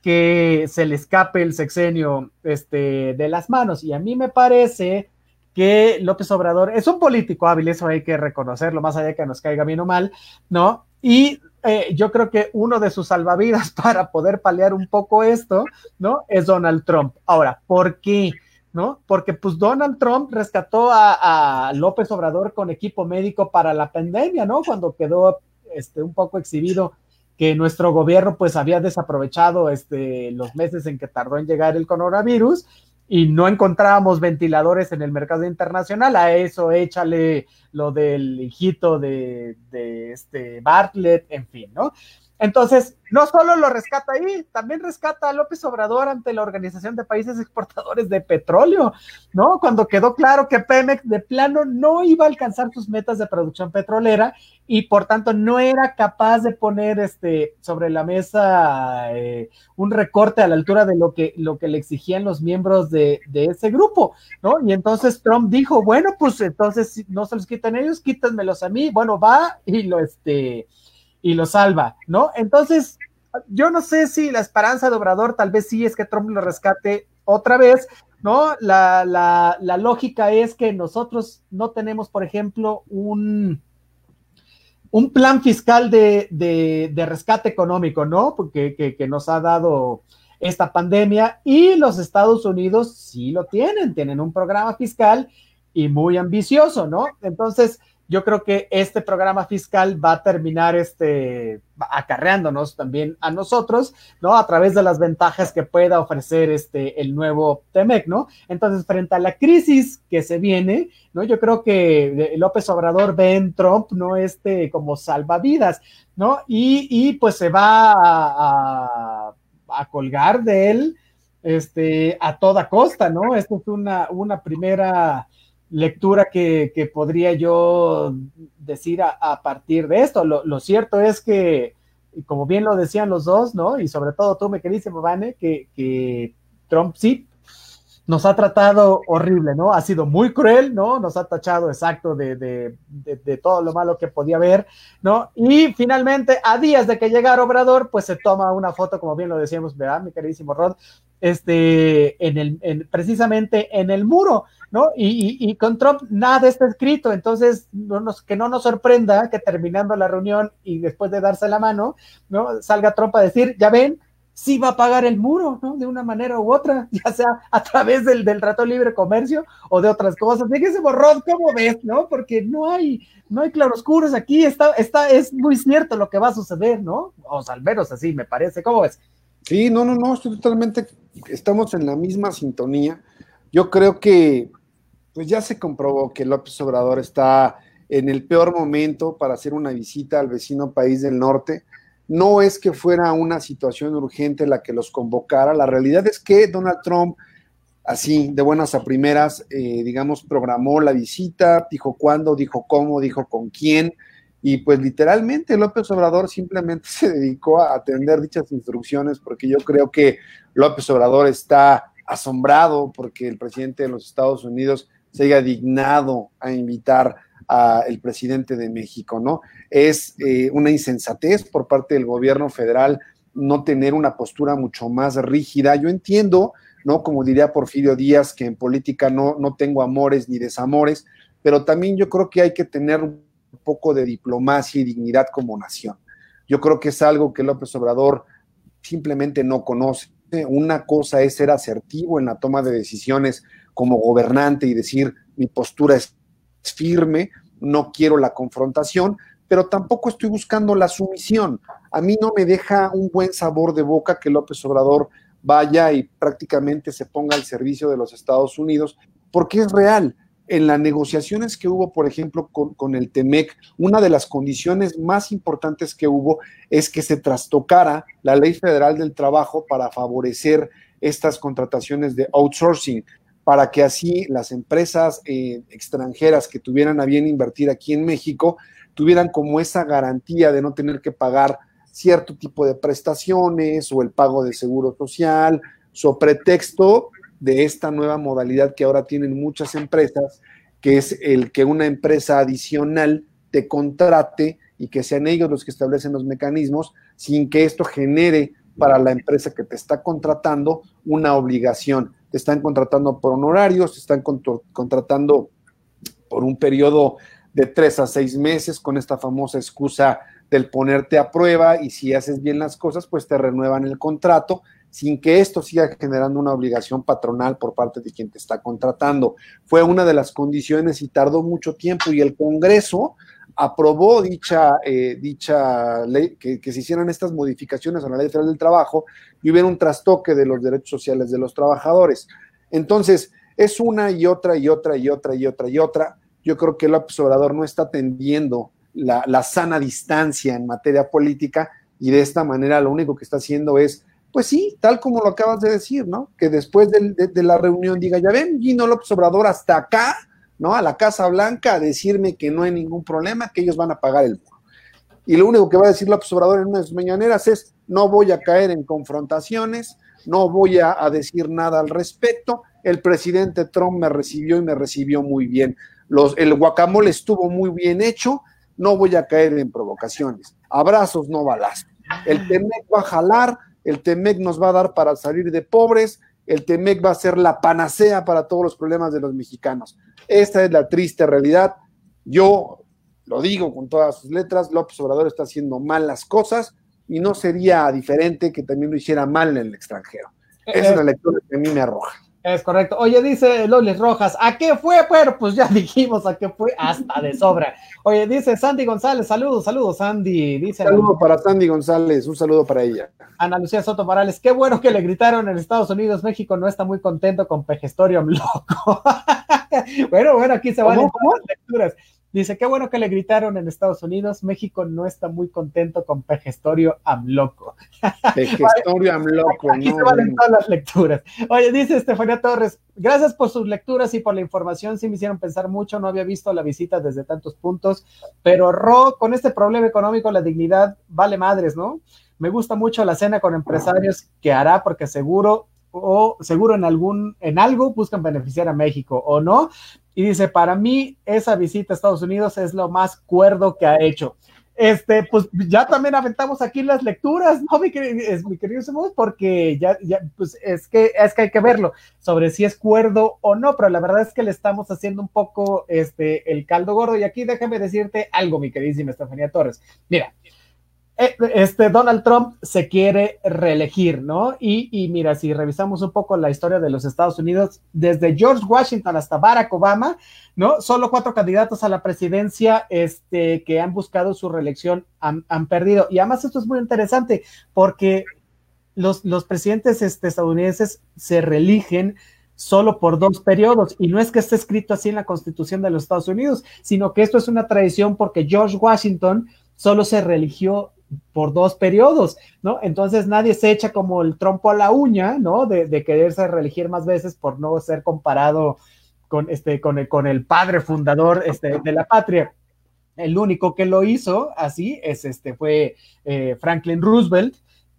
que se le escape el sexenio este, de las manos. Y a mí me parece que López Obrador es un político hábil, eso hay que reconocerlo, más allá de que nos caiga bien o mal, ¿no? Y eh, yo creo que uno de sus salvavidas para poder paliar un poco esto, ¿no? Es Donald Trump. Ahora, ¿por qué? ¿No? Porque pues Donald Trump rescató a, López Obrador con equipo médico para la pandemia, ¿no? Cuando quedó este, un poco exhibido que nuestro gobierno pues había desaprovechado este, los meses en que tardó en llegar el coronavirus y no encontrábamos ventiladores en el mercado internacional, a eso échale lo del hijito de, este Bartlett, en fin, ¿no? Entonces, no solo lo rescata ahí, también rescata a López Obrador ante la Organización de Países Exportadores de Petróleo, ¿no? Cuando quedó claro que Pemex de plano no iba a alcanzar sus metas de producción petrolera y por tanto no era capaz de poner este, sobre la mesa eh, un recorte a la altura de lo que, lo que le exigían los miembros de, de, ese grupo, ¿no? Y entonces Trump dijo, bueno, pues entonces no se los quitan ellos, quítanmelos a mí, bueno, va y lo, este, y lo salva, ¿no? Entonces, yo no sé si la esperanza de Obrador tal vez sí es que Trump lo rescate otra vez, ¿no? La, la, la lógica es que nosotros no tenemos, por ejemplo, un, un plan fiscal de, de, rescate económico, ¿no? Porque que, que nos ha dado esta pandemia y los Estados Unidos sí lo tienen, tienen un programa fiscal y muy ambicioso, ¿no? Entonces, yo creo que este programa fiscal va a terminar este, acarreándonos también a nosotros, ¿no? A través de las ventajas que pueda ofrecer este, el nuevo TEMEC, ¿no? Entonces, frente a la crisis que se viene, ¿no? Yo creo que López Obrador ve en Trump, ¿no? Este como salvavidas, ¿no? Y, y pues se va a colgar de él, este, a toda costa, ¿no? Esto es una, una primera lectura que, que podría yo decir a, a partir de esto. Lo, lo, cierto es que, como bien lo decían los dos, ¿no? Y sobre todo tú, me queriste, Vane, que, que Trump sí nos ha tratado horrible, ¿no? Ha sido muy cruel, ¿no? Nos ha tachado exacto de, de, de, de, todo lo malo que podía haber, ¿no? Y finalmente, a días de que llegara Obrador, pues se toma una foto, como bien lo decíamos, ¿verdad, mi queridísimo Rod? Este, en el, en, precisamente en el muro, ¿no? Y, y, con Trump nada está escrito, entonces no nos, que no nos sorprenda que terminando la reunión y después de darse la mano, ¿no? Salga Trump a decir, ya ven, sí va a pagar el muro, ¿no? De una manera u otra, ya sea a través del, del trato libre comercio o de otras cosas. Fíjese, Borrón, ¿cómo ves, no? Porque no hay, no hay claroscuros aquí, está, está, es muy cierto lo que va a suceder, ¿no? O sea, al menos así me parece, ¿cómo ves? Sí, no, no, no, estoy totalmente, estamos en la misma sintonía. Yo creo que, pues ya se comprobó que López Obrador está en el peor momento para hacer una visita al vecino país del norte. No es que fuera una situación urgente la que los convocara, la realidad es que Donald Trump, así de buenas a primeras, eh, digamos, programó la visita, dijo cuándo, dijo cómo, dijo con quién, y pues literalmente López Obrador simplemente se dedicó a atender dichas instrucciones porque yo creo que López Obrador está asombrado porque el presidente de los Estados Unidos se haya dignado a invitar al presidente de México, ¿no? Es eh, una insensatez por parte del gobierno federal no tener una postura mucho más rígida. Yo entiendo, ¿no? Como diría Porfirio Díaz, que en política no, no tengo amores ni desamores, pero también yo creo que hay que tener un poco de diplomacia y dignidad como nación. Yo creo que es algo que López Obrador simplemente no conoce. Una cosa es ser asertivo en la toma de decisiones como gobernante y decir mi postura es firme, no quiero la confrontación, pero tampoco estoy buscando la sumisión. A mí no me deja un buen sabor de boca que López Obrador vaya y prácticamente se ponga al servicio de los Estados Unidos, porque es real. En las negociaciones que hubo, por ejemplo, con, el TEMEC, una de las condiciones más importantes que hubo es que se trastocara la ley federal del trabajo para favorecer estas contrataciones de outsourcing para que así las empresas eh, extranjeras que tuvieran a bien invertir aquí en México tuvieran como esa garantía de no tener que pagar cierto tipo de prestaciones o el pago de seguro social, so pretexto de esta nueva modalidad que ahora tienen muchas empresas, que es el que una empresa adicional te contrate y que sean ellos los que establecen los mecanismos sin que esto genere para la empresa que te está contratando una obligación. Te están contratando por honorarios, te están contratando por un periodo de tres a seis meses con esta famosa excusa del ponerte a prueba y si haces bien las cosas, pues te renuevan el contrato sin que esto siga generando una obligación patronal por parte de quien te está contratando. Fue una de las condiciones y tardó mucho tiempo y el Congreso aprobó dicha, eh, dicha ley, que, se hicieran estas modificaciones a la ley federal del trabajo y hubiera un trastoque de los derechos sociales de los trabajadores. Entonces, es una y otra y otra y otra y otra y otra. Yo creo que el Obrador no está atendiendo la, la sana distancia en materia política y de esta manera lo único que está haciendo es, pues sí, tal como lo acabas de decir, ¿no? Que después de, de la reunión diga, ya ven, Gino López Obrador hasta acá, ¿no? A la Casa Blanca a decirme que no hay ningún problema, que ellos van a pagar el muro. Y lo único que va a decir López Obrador en una de sus mañaneras es, no voy a caer en confrontaciones, no voy a, a decir nada al respecto, el presidente Trump me recibió y me recibió muy bien. Los, el guacamole estuvo muy bien hecho, no voy a caer en provocaciones. Abrazos, no balazos. El Temec va a jalar, el Temec nos va a dar para salir de pobres, el Temec va a ser la panacea para todos los problemas de los mexicanos. Esta es la triste realidad. Yo lo digo con todas sus letras, López Obrador está haciendo mal las cosas y no sería diferente que también lo hiciera mal en el extranjero. Esa es la lectura que a mí me arroja. Es correcto. Oye, dice Lolis Rojas, ¿a qué fue? Bueno, pues ya dijimos a qué fue, hasta de sobra. Oye, dice Sandy González, saludos, saludos, Sandy. Dice un saludo para Sandy González, un saludo para ella. Ana Lucía Soto Morales, qué bueno que le gritaron en Estados Unidos, México no está muy contento con Pegestorio loco. bueno, bueno, aquí se van las lecturas. Dice, qué bueno que le gritaron en Estados Unidos, México no está muy contento con Pegestorio Amloco. Pegestorio Amloco, Aquí se valen todas las lecturas. Oye, dice Estefanía Torres, gracias por sus lecturas y por la información, sí me hicieron pensar mucho, no había visto la visita desde tantos puntos, pero Ro, con este problema económico, la dignidad vale madres, ¿no? Me gusta mucho la cena con empresarios que hará porque seguro o seguro en algún en algo buscan beneficiar a México o no, y dice, para mí esa visita a Estados Unidos es lo más cuerdo que ha hecho. Este, pues ya también aventamos aquí las lecturas, ¿no, mi querido, mi querido Porque ya, ya, pues es que, es que hay que verlo sobre si es cuerdo o no, pero la verdad es que le estamos haciendo un poco este, el caldo gordo. Y aquí déjame decirte algo, mi queridísima Estefanía Torres. Mira, este Donald Trump se quiere reelegir, ¿no? Y, mira, si revisamos un poco la historia de los Estados Unidos, desde George Washington hasta Barack Obama, ¿no? Solo cuatro candidatos a la presidencia este, que han buscado su reelección han, perdido. Y además esto es muy interesante porque los, los presidentes este, estadounidenses se reeligen solo por dos periodos. Y no es que esté escrito así en la Constitución de los Estados Unidos, sino que esto es una tradición porque George Washington solo se religió por dos periodos, ¿no? Entonces nadie se echa como el trompo a la uña, ¿no? De, quererse reelegir más veces por no ser comparado con, este, con, el, con el padre fundador este, de la patria. El único que lo hizo así es este, fue eh, Franklin Roosevelt,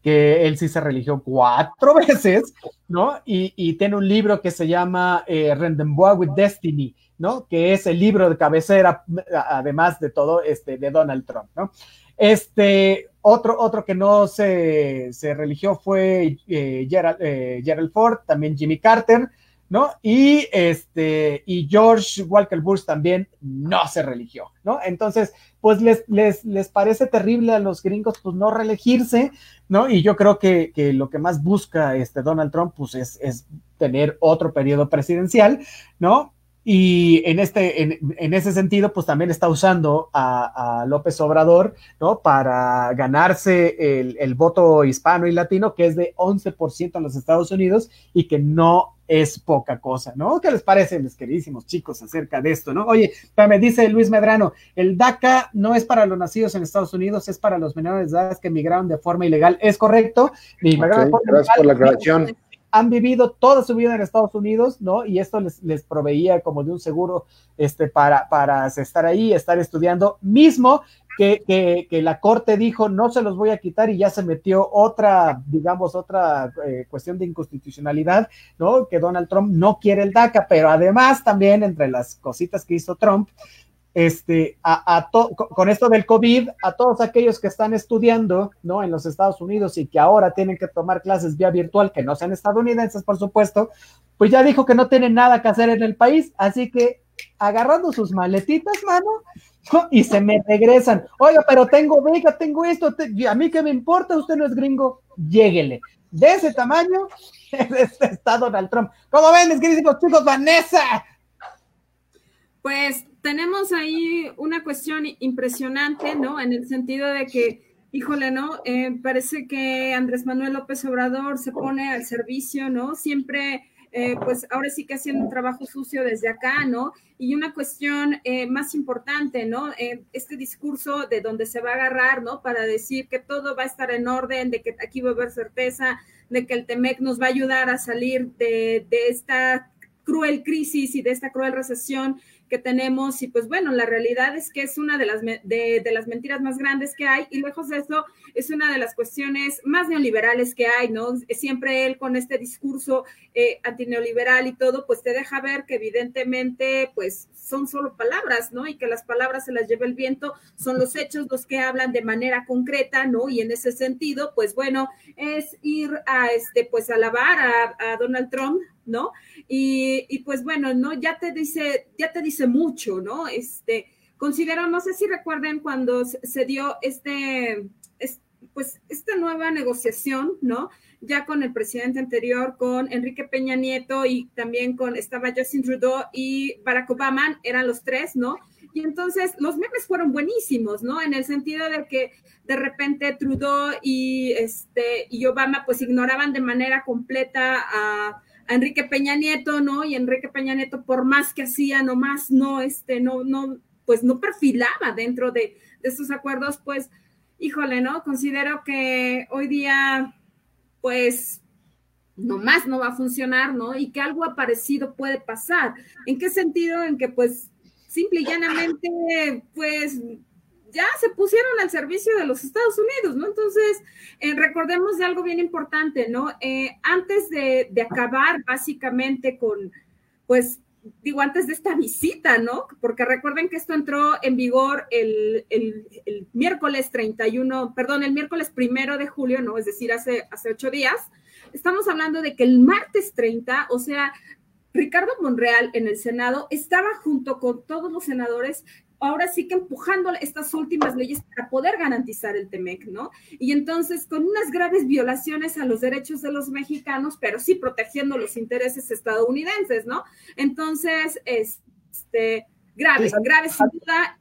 que él sí se religió cuatro veces, ¿no? Y, tiene un libro que se llama eh, Rendezvous with Destiny, ¿no? Que es el libro de cabecera, además de todo, este, de Donald Trump, ¿no? Este, otro, otro que no se, se religió fue eh, eh, Gerald, Ford, también Jimmy Carter, ¿no? Y este, y George Walker Bush también no se religió, ¿no? Entonces, pues les, les, les parece terrible a los gringos, pues no reelegirse, ¿no? Y yo creo que, que lo que más busca este Donald Trump, pues es, es tener otro periodo presidencial, ¿no? Y en, este, en, ese sentido, pues también está usando a, López Obrador, ¿no? Para ganarse el, voto hispano y latino, que es de 11% en los Estados Unidos y que no es poca cosa, ¿no? ¿Qué les parece, mis queridísimos chicos, acerca de esto, ¿no? Oye, me dice Luis Medrano, el DACA no es para los nacidos en Estados Unidos, es para los menores de edad que emigraron de forma ilegal. ¿Es correcto? gracias por la aclaración han vivido toda su vida en Estados Unidos, ¿no? Y esto les, proveía como de un seguro este, para, para estar ahí, estar estudiando, mismo que, que, la Corte dijo, no se los voy a quitar y ya se metió otra, digamos, otra eh, cuestión de inconstitucionalidad, ¿no? Que Donald Trump no quiere el DACA, pero además también entre las cositas que hizo Trump, este, con esto del COVID, a todos aquellos que están estudiando, ¿no? En los Estados Unidos y que ahora tienen que tomar clases vía virtual, que no sean estadounidenses, por supuesto, pues ya dijo que no tienen nada que hacer en el país, así que agarrando sus maletitas, mano, y se me regresan. Oiga, pero tengo beca, tengo esto, a mí que me importa, usted no es gringo, lléguele. De ese tamaño está Donald Trump. ¿Cómo ven, mis queridos chicos? Vanessa. Pues tenemos ahí una cuestión impresionante, ¿no? En el sentido de que, híjole, ¿no? Eh, parece que Andrés Manuel López Obrador se pone al servicio, ¿no? Siempre eh, pues ahora sí que haciendo un trabajo sucio desde acá, ¿no? Y una cuestión eh, más importante, ¿no? Eh, este discurso de donde se va a agarrar, ¿no? Para decir que todo va a estar en orden, de que aquí va a haber certeza, de que el TEMEC nos va a ayudar a salir de, de esta cruel crisis y de esta cruel recesión que tenemos y pues bueno, la realidad es que es una de las, de, las mentiras más grandes que hay y lejos de eso es una de las cuestiones más neoliberales que hay, ¿no? Siempre él con este discurso eh, antineoliberal y todo, pues te deja ver que evidentemente pues son solo palabras, ¿no? Y que las palabras se las lleva el viento, son los hechos los que hablan de manera concreta, ¿no? Y en ese sentido, pues bueno, es ir a este, pues alabar a, a Donald Trump, ¿no? Y, pues bueno, ¿no? Ya te dice, ya te dice mucho, ¿no? Este, considero, no sé si recuerden cuando se dio este, pues esta nueva negociación, ¿no? Ya con el presidente anterior, con Enrique Peña Nieto y también con, estaba Justin Trudeau y Barack Obama, eran los tres, ¿no? Y entonces los memes fueron buenísimos, ¿no? En el sentido de que de repente Trudeau y, este, y Obama pues ignoraban de manera completa a Enrique Peña Nieto, ¿no? Y Enrique Peña Nieto, por más que hacía, nomás no, este, no, no, pues no perfilaba dentro de, de estos acuerdos, pues, híjole, ¿no? Considero que hoy día, pues, nomás no va a funcionar, ¿no? Y que algo parecido puede pasar. ¿En qué sentido? En que, pues, simple y llanamente, pues, ya se pusieron al servicio de los Estados Unidos, ¿no? Entonces, eh, recordemos de algo bien importante, ¿no? Eh, antes de, acabar básicamente con, pues, digo, antes de esta visita, ¿no? Porque recuerden que esto entró en vigor el, miércoles 31, perdón, el miércoles primero de julio, ¿no? Es decir, hace, hace ocho días. Estamos hablando de que el martes 30, o sea, Ricardo Monreal en el Senado estaba junto con todos los senadores ahora sí que empujando estas últimas leyes para poder garantizar el TEMEC, ¿no? Y entonces con unas graves violaciones a los derechos de los mexicanos, pero sí protegiendo los intereses estadounidenses, ¿no? Entonces, este, graves, graves sin duda.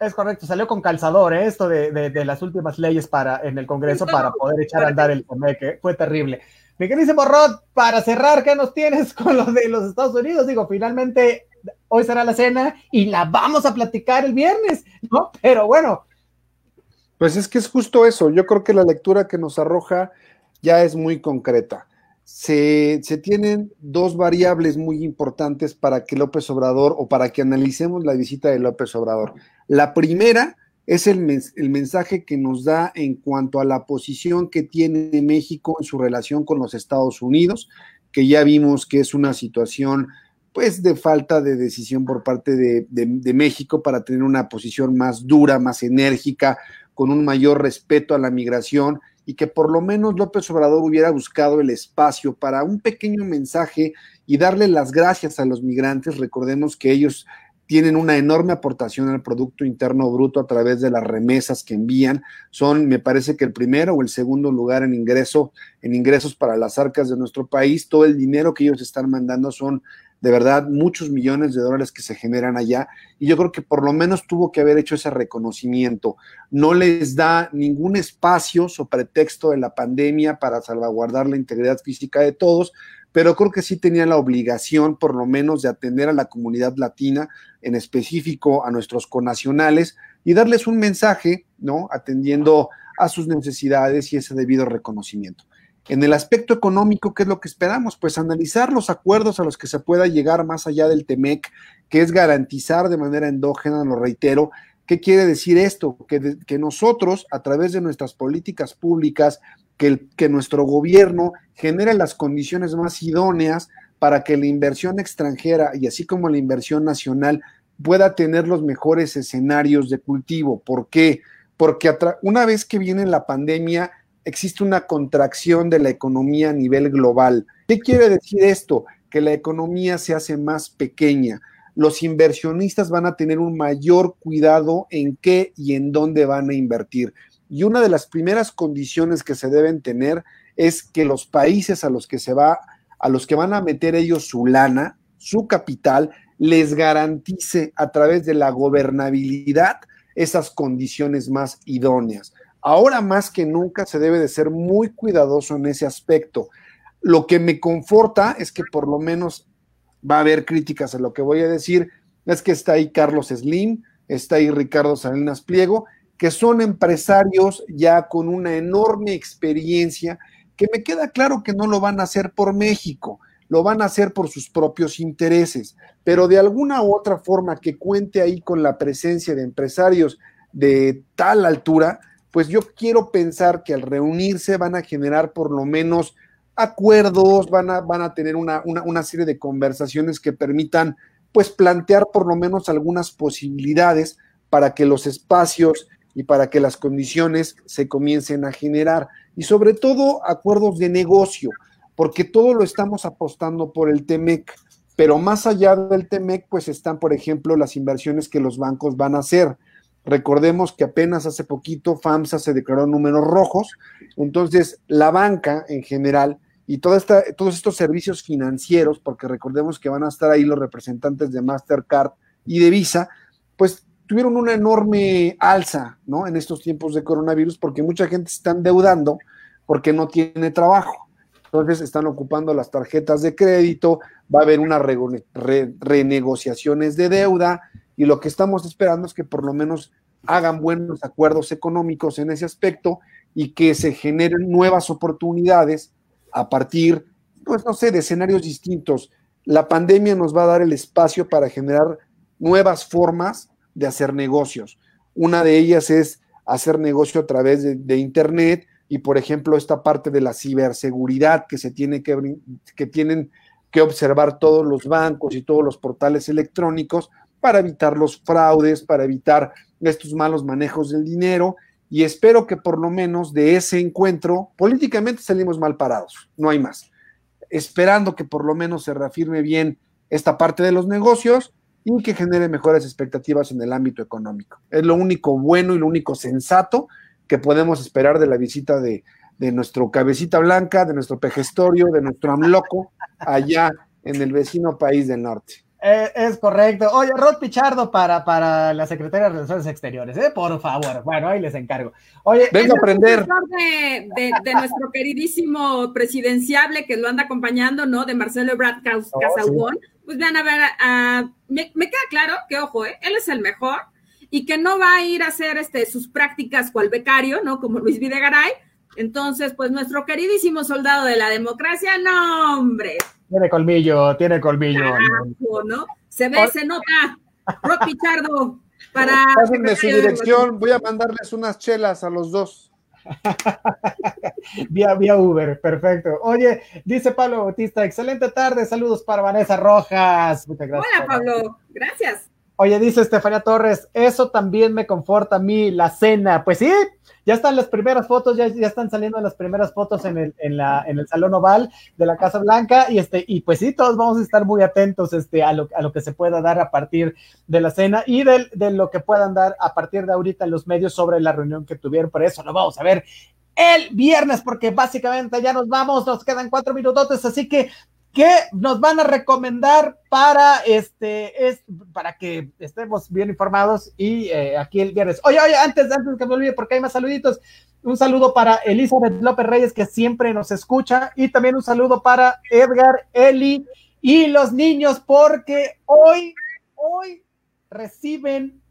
Es correcto, salió con calzador ¿eh? esto de, las últimas leyes para, en el Congreso para poder echar a andar el TEMEC, ¿eh? fue terrible. Mi queridísimo Rod, para cerrar, ¿qué nos tienes con lo de los Estados Unidos? Digo, finalmente hoy será la cena y la vamos a platicar el viernes, ¿no? Pero bueno. Pues es que es justo eso. Yo creo que la lectura que nos arroja ya es muy concreta. Se, tienen dos variables muy importantes para que López Obrador o para que analicemos la visita de López Obrador. La primera es el, mensaje que nos da en cuanto a la posición que tiene México en su relación con los Estados Unidos, que ya vimos que es una situación pues de falta de decisión por parte de, México para tener una posición más dura, más enérgica, con un mayor respeto a la migración y que por lo menos López Obrador hubiera buscado el espacio para un pequeño mensaje y darle las gracias a los migrantes. Recordemos que ellos tienen una enorme aportación al Producto Interno Bruto a través de las remesas que envían. Son, me parece que el primero o el segundo lugar en ingreso, en ingresos para las arcas de nuestro país. Todo el dinero que ellos están mandando son de verdad muchos millones de dólares que se generan allá y yo creo que por lo menos tuvo que haber hecho ese reconocimiento. No les da ningún espacio sobre pretexto de la pandemia para salvaguardar la integridad física de todos, pero creo que sí tenía la obligación por lo menos de atender a la comunidad latina, en específico a nuestros conacionales y darles un mensaje, ¿no? Atendiendo a sus necesidades y ese debido reconocimiento. En el aspecto económico, ¿qué es lo que esperamos? Pues analizar los acuerdos a los que se pueda llegar más allá del TEMEC, que es garantizar de manera endógena, lo reitero, ¿qué quiere decir esto? Que, que nosotros, a través de nuestras políticas públicas, que, que nuestro gobierno genere las condiciones más idóneas para que la inversión extranjera y así como la inversión nacional pueda tener los mejores escenarios de cultivo. ¿Por qué? Porque una vez que viene la pandemia, existe una contracción de la economía a nivel global. ¿Qué quiere decir esto? Que la economía se hace más pequeña. Los inversionistas van a tener un mayor cuidado en qué y en dónde van a invertir. Y una de las primeras condiciones que se deben tener es que los países a los que se va, a los que van a meter ellos su lana, su capital, les garantice a través de la gobernabilidad esas condiciones más idóneas. Ahora más que nunca se debe de ser muy cuidadoso en ese aspecto. Lo que me conforta es que por lo menos va a haber críticas a lo que voy a decir, es que está ahí Carlos Slim, está ahí Ricardo Salinas Pliego, que son empresarios ya con una enorme experiencia, que me queda claro que no lo van a hacer por México, lo van a hacer por sus propios intereses, pero de alguna u otra forma que cuente ahí con la presencia de empresarios de tal altura, pues yo quiero pensar que al reunirse van a generar por lo menos acuerdos, van a, van a tener una, una, serie de conversaciones que permitan pues plantear por lo menos algunas posibilidades para que los espacios y para que las condiciones se comiencen a generar y sobre todo acuerdos de negocio, porque todo lo estamos apostando por el TEMEC, pero más allá del TEMEC pues están por ejemplo las inversiones que los bancos van a hacer. Recordemos que apenas hace poquito FAMSA se declaró números rojos, entonces la banca en general y toda esta, todos estos servicios financieros, porque recordemos que van a estar ahí los representantes de Mastercard y de Visa, pues tuvieron una enorme alza, ¿no? En estos tiempos de coronavirus, porque mucha gente se está endeudando porque no tiene trabajo. Entonces están ocupando las tarjetas de crédito, va a haber unas renegociaciones de deuda y lo que estamos esperando es que por lo menos hagan buenos acuerdos económicos en ese aspecto y que se generen nuevas oportunidades a partir, pues no sé, de escenarios distintos. La pandemia nos va a dar el espacio para generar nuevas formas de hacer negocios. Una de ellas es hacer negocio a través de, Internet y, por ejemplo, esta parte de la ciberseguridad que se tiene que, que tienen que observar todos los bancos y todos los portales electrónicos para evitar los fraudes, para evitar estos malos manejos del dinero y espero que por lo menos de ese encuentro, políticamente salimos mal parados, no hay más. Esperando que por lo menos se reafirme bien esta parte de los negocios y que genere mejores expectativas en el ámbito económico. Es lo único bueno y lo único sensato que podemos esperar de la visita de, de nuestro cabecita blanca, de nuestro pejestorio, de nuestro amloco allá en el vecino país del norte. Eh, es correcto. Oye, Rod Pichardo para, para la Secretaría de Relaciones Exteriores, ¿eh? Por favor. Bueno, ahí les encargo. Oye, venga a aprender. De, de, nuestro queridísimo presidenciable que lo anda acompañando, ¿no? De Marcelo Ebrard oh, Pues vean a ver, me, queda claro que, ojo, ¿eh? él es el mejor y que no va a ir a hacer este, sus prácticas cual becario, ¿no? Como Luis Videgaray. Entonces, pues nuestro queridísimo soldado de la democracia, no, hombre, tiene colmillo, tiene colmillo. ¿no? Se ve, se nota. Rock Pichardo, para. Pásenme su dirección, voy a mandarles unas chelas a los dos. vía, vía Uber, perfecto. Oye, dice Pablo Bautista, excelente tarde, saludos para Vanessa Rojas. Muchas gracias. Hola, Pablo, gracias. Oye, dice Estefanía Torres, eso también me conforta a mí, la cena. Pues sí, ya están las primeras fotos, ya, están saliendo las primeras fotos en el, Salón Oval de la Casa Blanca, y este, pues sí, todos vamos a estar muy atentos este, a, lo, que se pueda dar a partir de la cena y de, de lo que puedan dar a partir de ahorita en los medios sobre la reunión que tuvieron. Por eso lo vamos a ver el viernes, porque básicamente ya nos vamos, nos quedan cuatro minutos, así que ¿Qué nos van a recomendar para este es para que estemos bien informados y eh, aquí el viernes. Oye, oye, antes, antes que me olvide, porque hay más saluditos. Un saludo para Elizabeth López Reyes, que siempre nos escucha, y también un saludo para Edgar, Eli y los niños, porque hoy, hoy reciben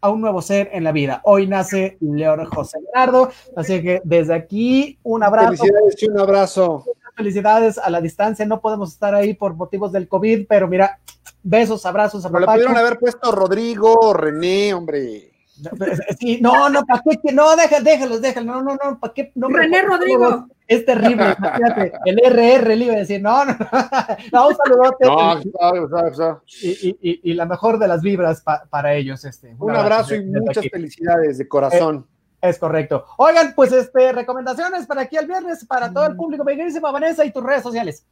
a un nuevo ser en la vida. Hoy nace León José Gerardo, así que desde aquí un abrazo. Felicidades y un abrazo felicidades a la distancia, no podemos estar ahí por motivos del COVID, pero mira, besos, abrazos a Le pudieron haber puesto Rodrigo, René, hombre. Sí, no, no, ¿para qué? No, déjalos, déjalos, déjalos, no, no, no, ¿para qué? No, René Rodrigo. Es terrible, fíjate, el RR le iba a decir, no, no, no, un saludote. No, y, y, y, la mejor de las vibras para ellos. Este, un, abrazo, y muchas felicidades de corazón. Es correcto. Oigan, pues este, recomendaciones para aquí el viernes, para todo el público. Bellísima Vanessa y tus redes sociales.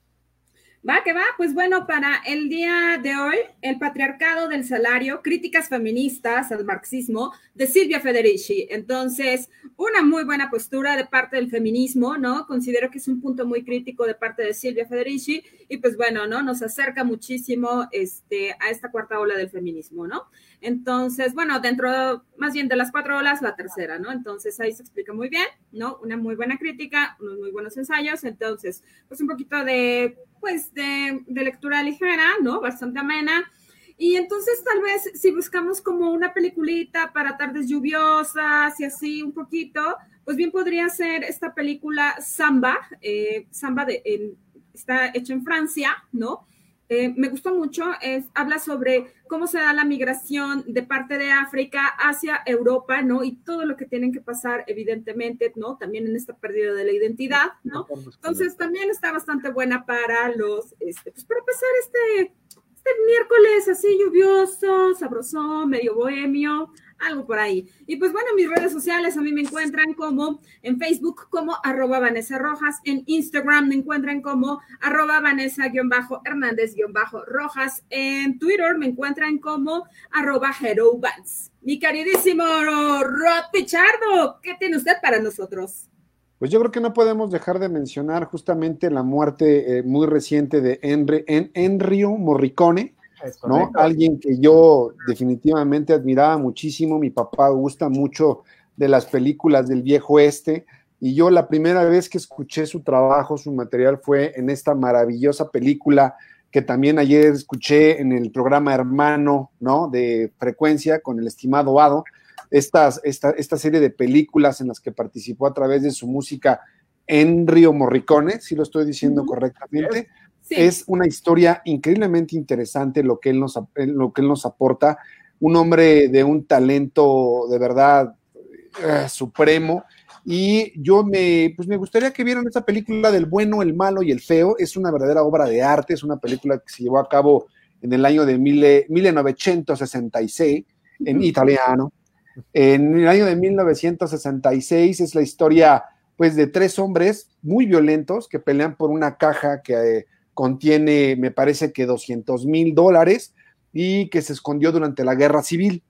Va, que va. Pues bueno, para el día de hoy, el patriarcado del salario, críticas feministas al marxismo de Silvia Federici. Entonces, una muy buena postura de parte del feminismo, ¿no? Considero que es un punto muy crítico de parte de Silvia Federici y pues bueno, ¿no? Nos acerca muchísimo este, a esta cuarta ola del feminismo, ¿no? Entonces, bueno, dentro más bien de las cuatro olas, la tercera, ¿no? Entonces ahí se explica muy bien, ¿no? Una muy buena crítica, unos muy buenos ensayos. Entonces, pues un poquito de pues de, lectura ligera, ¿no? Bastante amena. Y entonces tal vez si buscamos como una peliculita para tardes lluviosas y así un poquito, pues bien podría ser esta película Samba, eh, Samba de, está hecha en Francia, ¿no? Eh, me gustó mucho, es, habla sobre cómo se da la migración de parte de África hacia Europa, ¿no? Y todo lo que tienen que pasar, evidentemente, ¿no? También en esta pérdida de la identidad, ¿no? Entonces, también está bastante buena para los, este, pues para pasar este, este miércoles así lluvioso, sabroso, medio bohemio, algo por ahí. Y pues bueno, mis redes sociales a mí me encuentran como en Facebook como arroba Vanessa Rojas, en Instagram me encuentran como arroba Vanessa-Hernández-Rojas, en Twitter me encuentran como arroba Mi queridísimo Rod Pichardo, ¿qué tiene usted para nosotros? Pues yo creo que no podemos dejar de mencionar justamente la muerte eh, muy reciente de Enrio Morricone, ¿no? Alguien que yo definitivamente admiraba muchísimo, mi papá gusta mucho de las películas del viejo este, y yo la primera vez que escuché su trabajo, su material fue en esta maravillosa película que también ayer escuché en el programa Hermano, ¿no? De frecuencia con el estimado Ado, esta, esta serie de películas en las que participó a través de su música Enrio Morricone, si lo estoy diciendo correctamente, es una historia increíblemente interesante lo que, él nos, lo que él nos aporta. Un hombre de un talento de verdad eh, supremo. Y yo me, pues me gustaría que vieran esta película del bueno, el malo y el feo. Es una verdadera obra de arte, es una película que se llevó a cabo en el año de mille, 1966 en italiano. En el año de 1966 es la historia pues de tres hombres muy violentos que pelean por una caja que contiene, me parece que 200 mil dólares y que se escondió durante la guerra civil.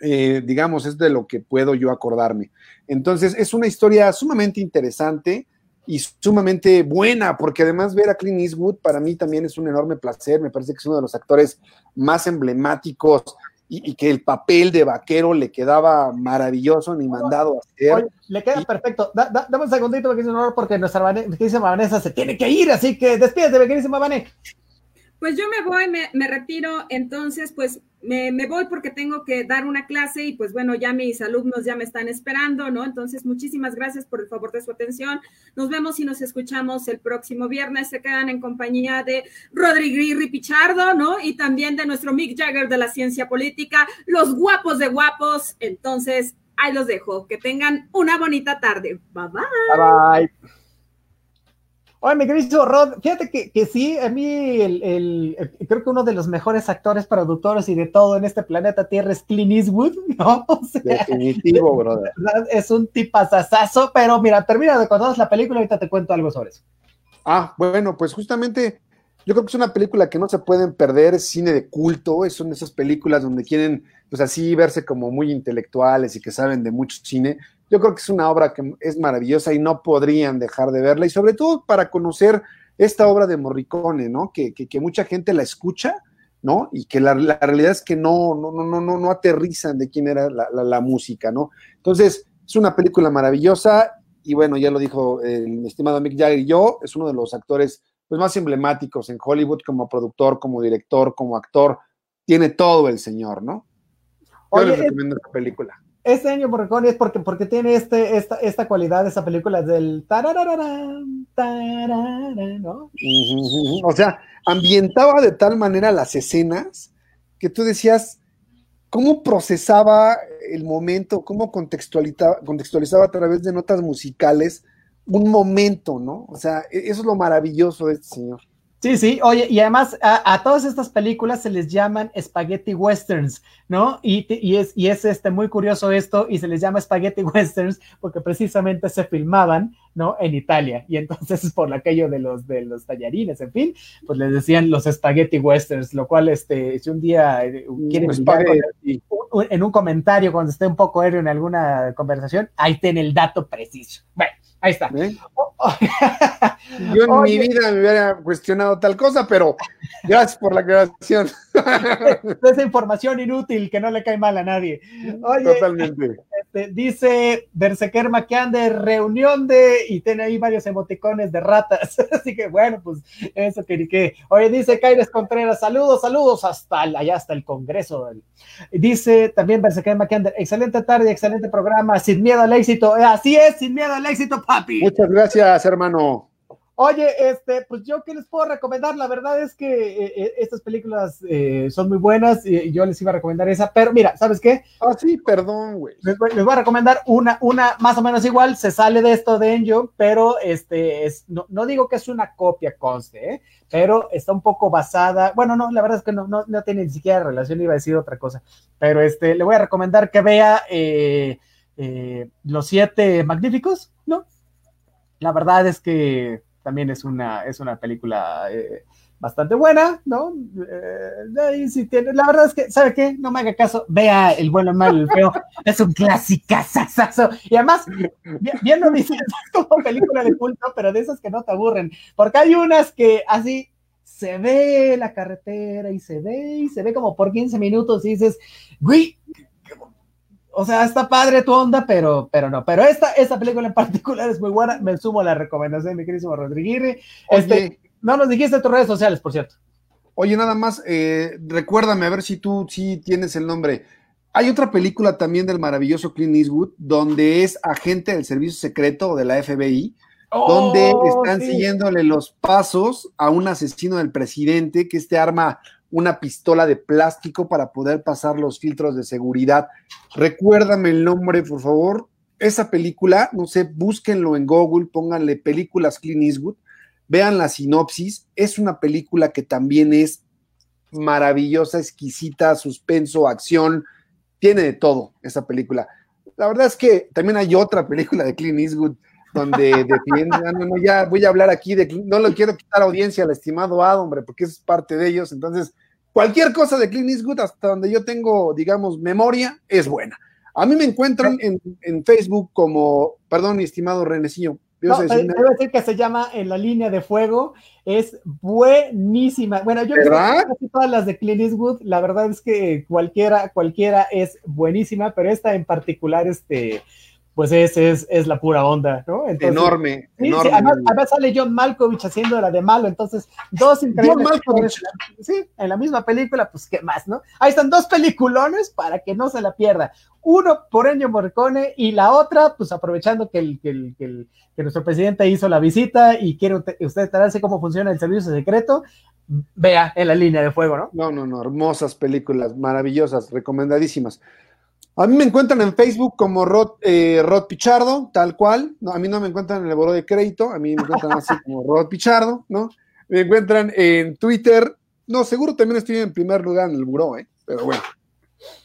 Eh, digamos, es de lo que puedo yo acordarme. Entonces, es una historia sumamente interesante y sumamente buena, porque además ver a Clint Eastwood para mí también es un enorme placer, me parece que es uno de los actores más emblemáticos y, que el papel de vaquero le quedaba maravilloso, ni mandado a hacer. le queda perfecto. dame un segundito, porque nuestra Vanessa se tiene que ir, así que despídete, queridísima Vanessa. Pues yo me voy, me, me retiro, entonces pues me, voy porque tengo que dar una clase y pues bueno, ya mis alumnos ya me están esperando, ¿no? Entonces, muchísimas gracias por el favor de su atención. Nos vemos y nos escuchamos el próximo viernes. Se quedan en compañía de Rodrigo Pichardo, ¿no? Y también de nuestro Mick Jagger de la ciencia política, los guapos de guapos. Entonces, ahí los dejo. Que tengan una bonita tarde. Bye bye. Bye bye. Oye, mi querido Rod, fíjate que, que sí, a mí el, creo que uno de los mejores actores, productores y de todo en este planeta Tierra es Clint Eastwood, ¿no? Definitivo, brother. Es un tipazazazo, pero mira, termina de contarnos la película, ahorita te cuento algo sobre eso. Ah, bueno, pues justamente yo creo que es una película que no se pueden perder, es cine de culto, son esas películas donde quieren, pues así, verse como muy intelectuales y que saben de mucho cine, yo creo que es una obra que es maravillosa y no podrían dejar de verla, y sobre todo para conocer esta obra de Morricone, ¿no? Que, que, mucha gente la escucha, ¿no? Y que la, realidad es que no, no, no, no, no aterrizan de quién era la, música, ¿no? Entonces, es una película maravillosa, y bueno, ya lo dijo el estimado Mick Jagger y yo, es uno de los actores pues, más emblemáticos en Hollywood como productor, como director, como actor, tiene todo el señor, ¿no? Yo les recomiendo esta película este año Morricone es porque, tiene este, esta, esta cualidad, esa película del ¿no? O sea, ambientaba de tal manera las escenas que tú decías, ¿cómo procesaba el momento, cómo contextualizaba, contextualizaba a través de notas musicales un momento, ¿no? O sea, e, eso es lo maravilloso de este señor. Sí, sí, oye, y además a, todas estas películas se les llaman spaghetti westerns, ¿no? Y, y, es, y es este, muy curioso esto, y se les llama spaghetti westerns porque precisamente se filmaban, ¿no? En Italia, y entonces por aquello de los, de los tallarines, en fin, pues les decían los spaghetti westerns, lo cual, este, si un día eh, quieren en un comentario cuando esté un poco aéreo en alguna conversación, ahí tiene el dato preciso. Bueno, Ahí está. ¿Eh? Yo en mi vida me hubiera cuestionado tal cosa, pero gracias por la aclaración. Esa información inútil que no le cae mal a nadie. Totalmente. Este, dice Berseker de reunión de, y tiene ahí varios emoticones de ratas. Así que bueno, pues eso que que. Oye, dice Caires Contreras, saludos, saludos hasta allá, hasta el Congreso. Dice también Berseker Mackiander, excelente tarde, excelente programa, sin miedo al éxito. Así es, sin miedo al éxito Muchas gracias, hermano. Oye, este, pues yo que les puedo recomendar, la verdad es que eh, eh, estas películas eh, son muy buenas y yo les iba a recomendar esa, pero mira, ¿sabes qué? Ah, sí, perdón, güey. Les, voy a recomendar una, una más o menos igual, se sale de esto de Enjo, pero este, es, no, digo que es una copia, conste, pero está un poco basada, bueno, no, la verdad es que no, no, no tiene ni siquiera relación, iba a decir otra cosa, pero este, le voy a recomendar que vea Los Siete Magníficos, ¿no? La verdad es que también es una, es una película eh, bastante buena, ¿no? Eh, la verdad es que, ¿sabe qué? No me haga caso, vea el bueno, el malo, el feo, es un clásico, y además, bien, dices, es como película de culto, pero de esas que no te aburren, porque hay unas que así se ve la carretera y se ve y se ve como por 15 minutos y dices, güey, o sea, está padre tu onda, pero, pero no. Pero esta, esta película en particular es muy buena. Me sumo a la recomendación, mi querísimo Rodríguez. Este, no nos dijiste tus redes sociales, por cierto. Oye, nada más, eh, recuérdame a ver si tú sí tienes el nombre. Hay otra película también del maravilloso Clint Eastwood, donde es agente del servicio secreto de la FBI, donde oh, están siguiéndole los pasos a un asesino del presidente, que este arma una pistola de plástico para poder pasar los filtros de seguridad. Recuérdame el nombre, por favor. Esa película, no sé, búsquenlo en Google, pónganle películas Clint Eastwood, vean la sinopsis. Es una película que también es maravillosa, exquisita, suspenso, acción, tiene de todo esa película. La verdad es que también hay otra película de Clint Eastwood donde defiende, ah, no, no, ya voy a hablar aquí de, no lo quiero quitar audiencia al estimado Ad, hombre, porque es parte de ellos, entonces cualquier cosa de Clint Eastwood, hasta donde yo tengo, digamos, memoria, es buena. A mí me encuentran en, Facebook como, perdón, mi estimado Renecillo. No, decir que se llama En la línea de fuego, es buenísima. Bueno, yo que todas las de Clint Eastwood, la verdad es que cualquiera, cualquiera es buenísima, pero esta en particular, este, pues es, es, es la pura onda, ¿no? enorme, enorme. además, sale John Malkovich haciendo la de malo, entonces dos increíbles. John Malkovich. Sí, en la misma película, pues qué más, ¿no? Ahí están dos peliculones para que no se la pierda. Uno por Ennio Morricone y la otra, pues aprovechando que, el, que, el, que, nuestro presidente hizo la visita y quiere usted enterarse cómo funciona el servicio secreto, vea en la línea de fuego, ¿no? No, no, no, hermosas películas, maravillosas, recomendadísimas. A mí me encuentran en Facebook como Rod, eh, Rod Pichardo, tal cual. A mí no me encuentran en el boro de crédito, a mí me encuentran así como Rod Pichardo, ¿no? Me encuentran en Twitter. No, seguro también estoy en primer lugar en el buró, ¿eh? Pero bueno.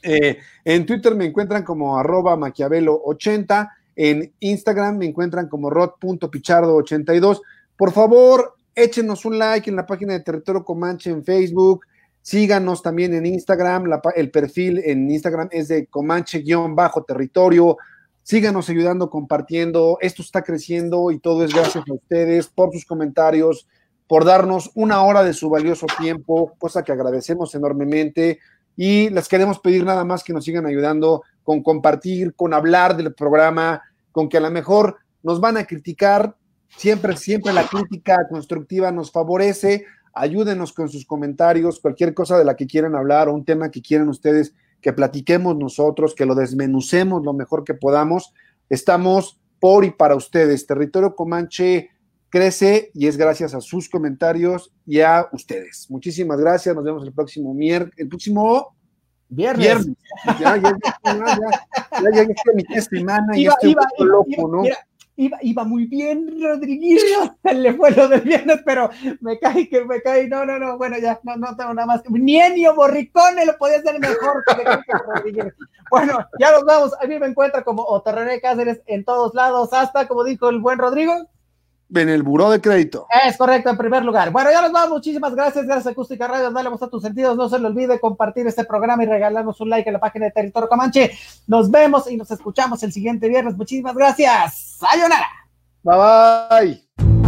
Eh, en Twitter me encuentran como arroba maquiavelo80. En Instagram me encuentran como rod.pichardo82. Por favor, échenos un like en la página de Territorio Comanche en Facebook Síganos también en Instagram, el perfil en Instagram es de Comanche-territorio. Síganos ayudando, compartiendo. Esto está creciendo y todo es gracias a ustedes por sus comentarios, por darnos una hora de su valioso tiempo, cosa que agradecemos enormemente. Y les queremos pedir nada más que nos sigan ayudando con compartir, con hablar del programa, con que a lo mejor nos van a criticar. Siempre, siempre la crítica constructiva nos favorece ayúdenos con sus comentarios, cualquier cosa de la que quieran hablar o un tema que quieran ustedes que platiquemos nosotros, que lo desmenucemos lo mejor que podamos. Estamos por y para ustedes. Territorio Comanche crece y es gracias a sus comentarios y a ustedes. Muchísimas gracias. Nos vemos el próximo miércoles, el próximo viernes. Ya, ya, ya, ya, ya, ya, ya, ya, ya, ya, ya, ya, ya, ya, ya, ya, iba, iba muy bien, Rodriguillo, le fue lo del viernes, pero me cae que me cae, no, no, no, bueno, ya, no, no tengo nada más. Ni Ennio Morricone lo podía hacer mejor que, Rodríguez. Bueno, ya nos vamos, a mí me encuentra como Otorrené Cáceres en todos lados, hasta, como dijo el buen Rodrigo, en el buró de crédito. Es correcto, en primer lugar. Bueno, ya nos vamos. Muchísimas gracias. Gracias Acústica Radio. Dale a tus sentidos. No se le olvide compartir este programa y regalarnos un like en la página de Territorio Comanche. Nos vemos y nos escuchamos el siguiente viernes. Muchísimas gracias. Sayonara. Bye bye.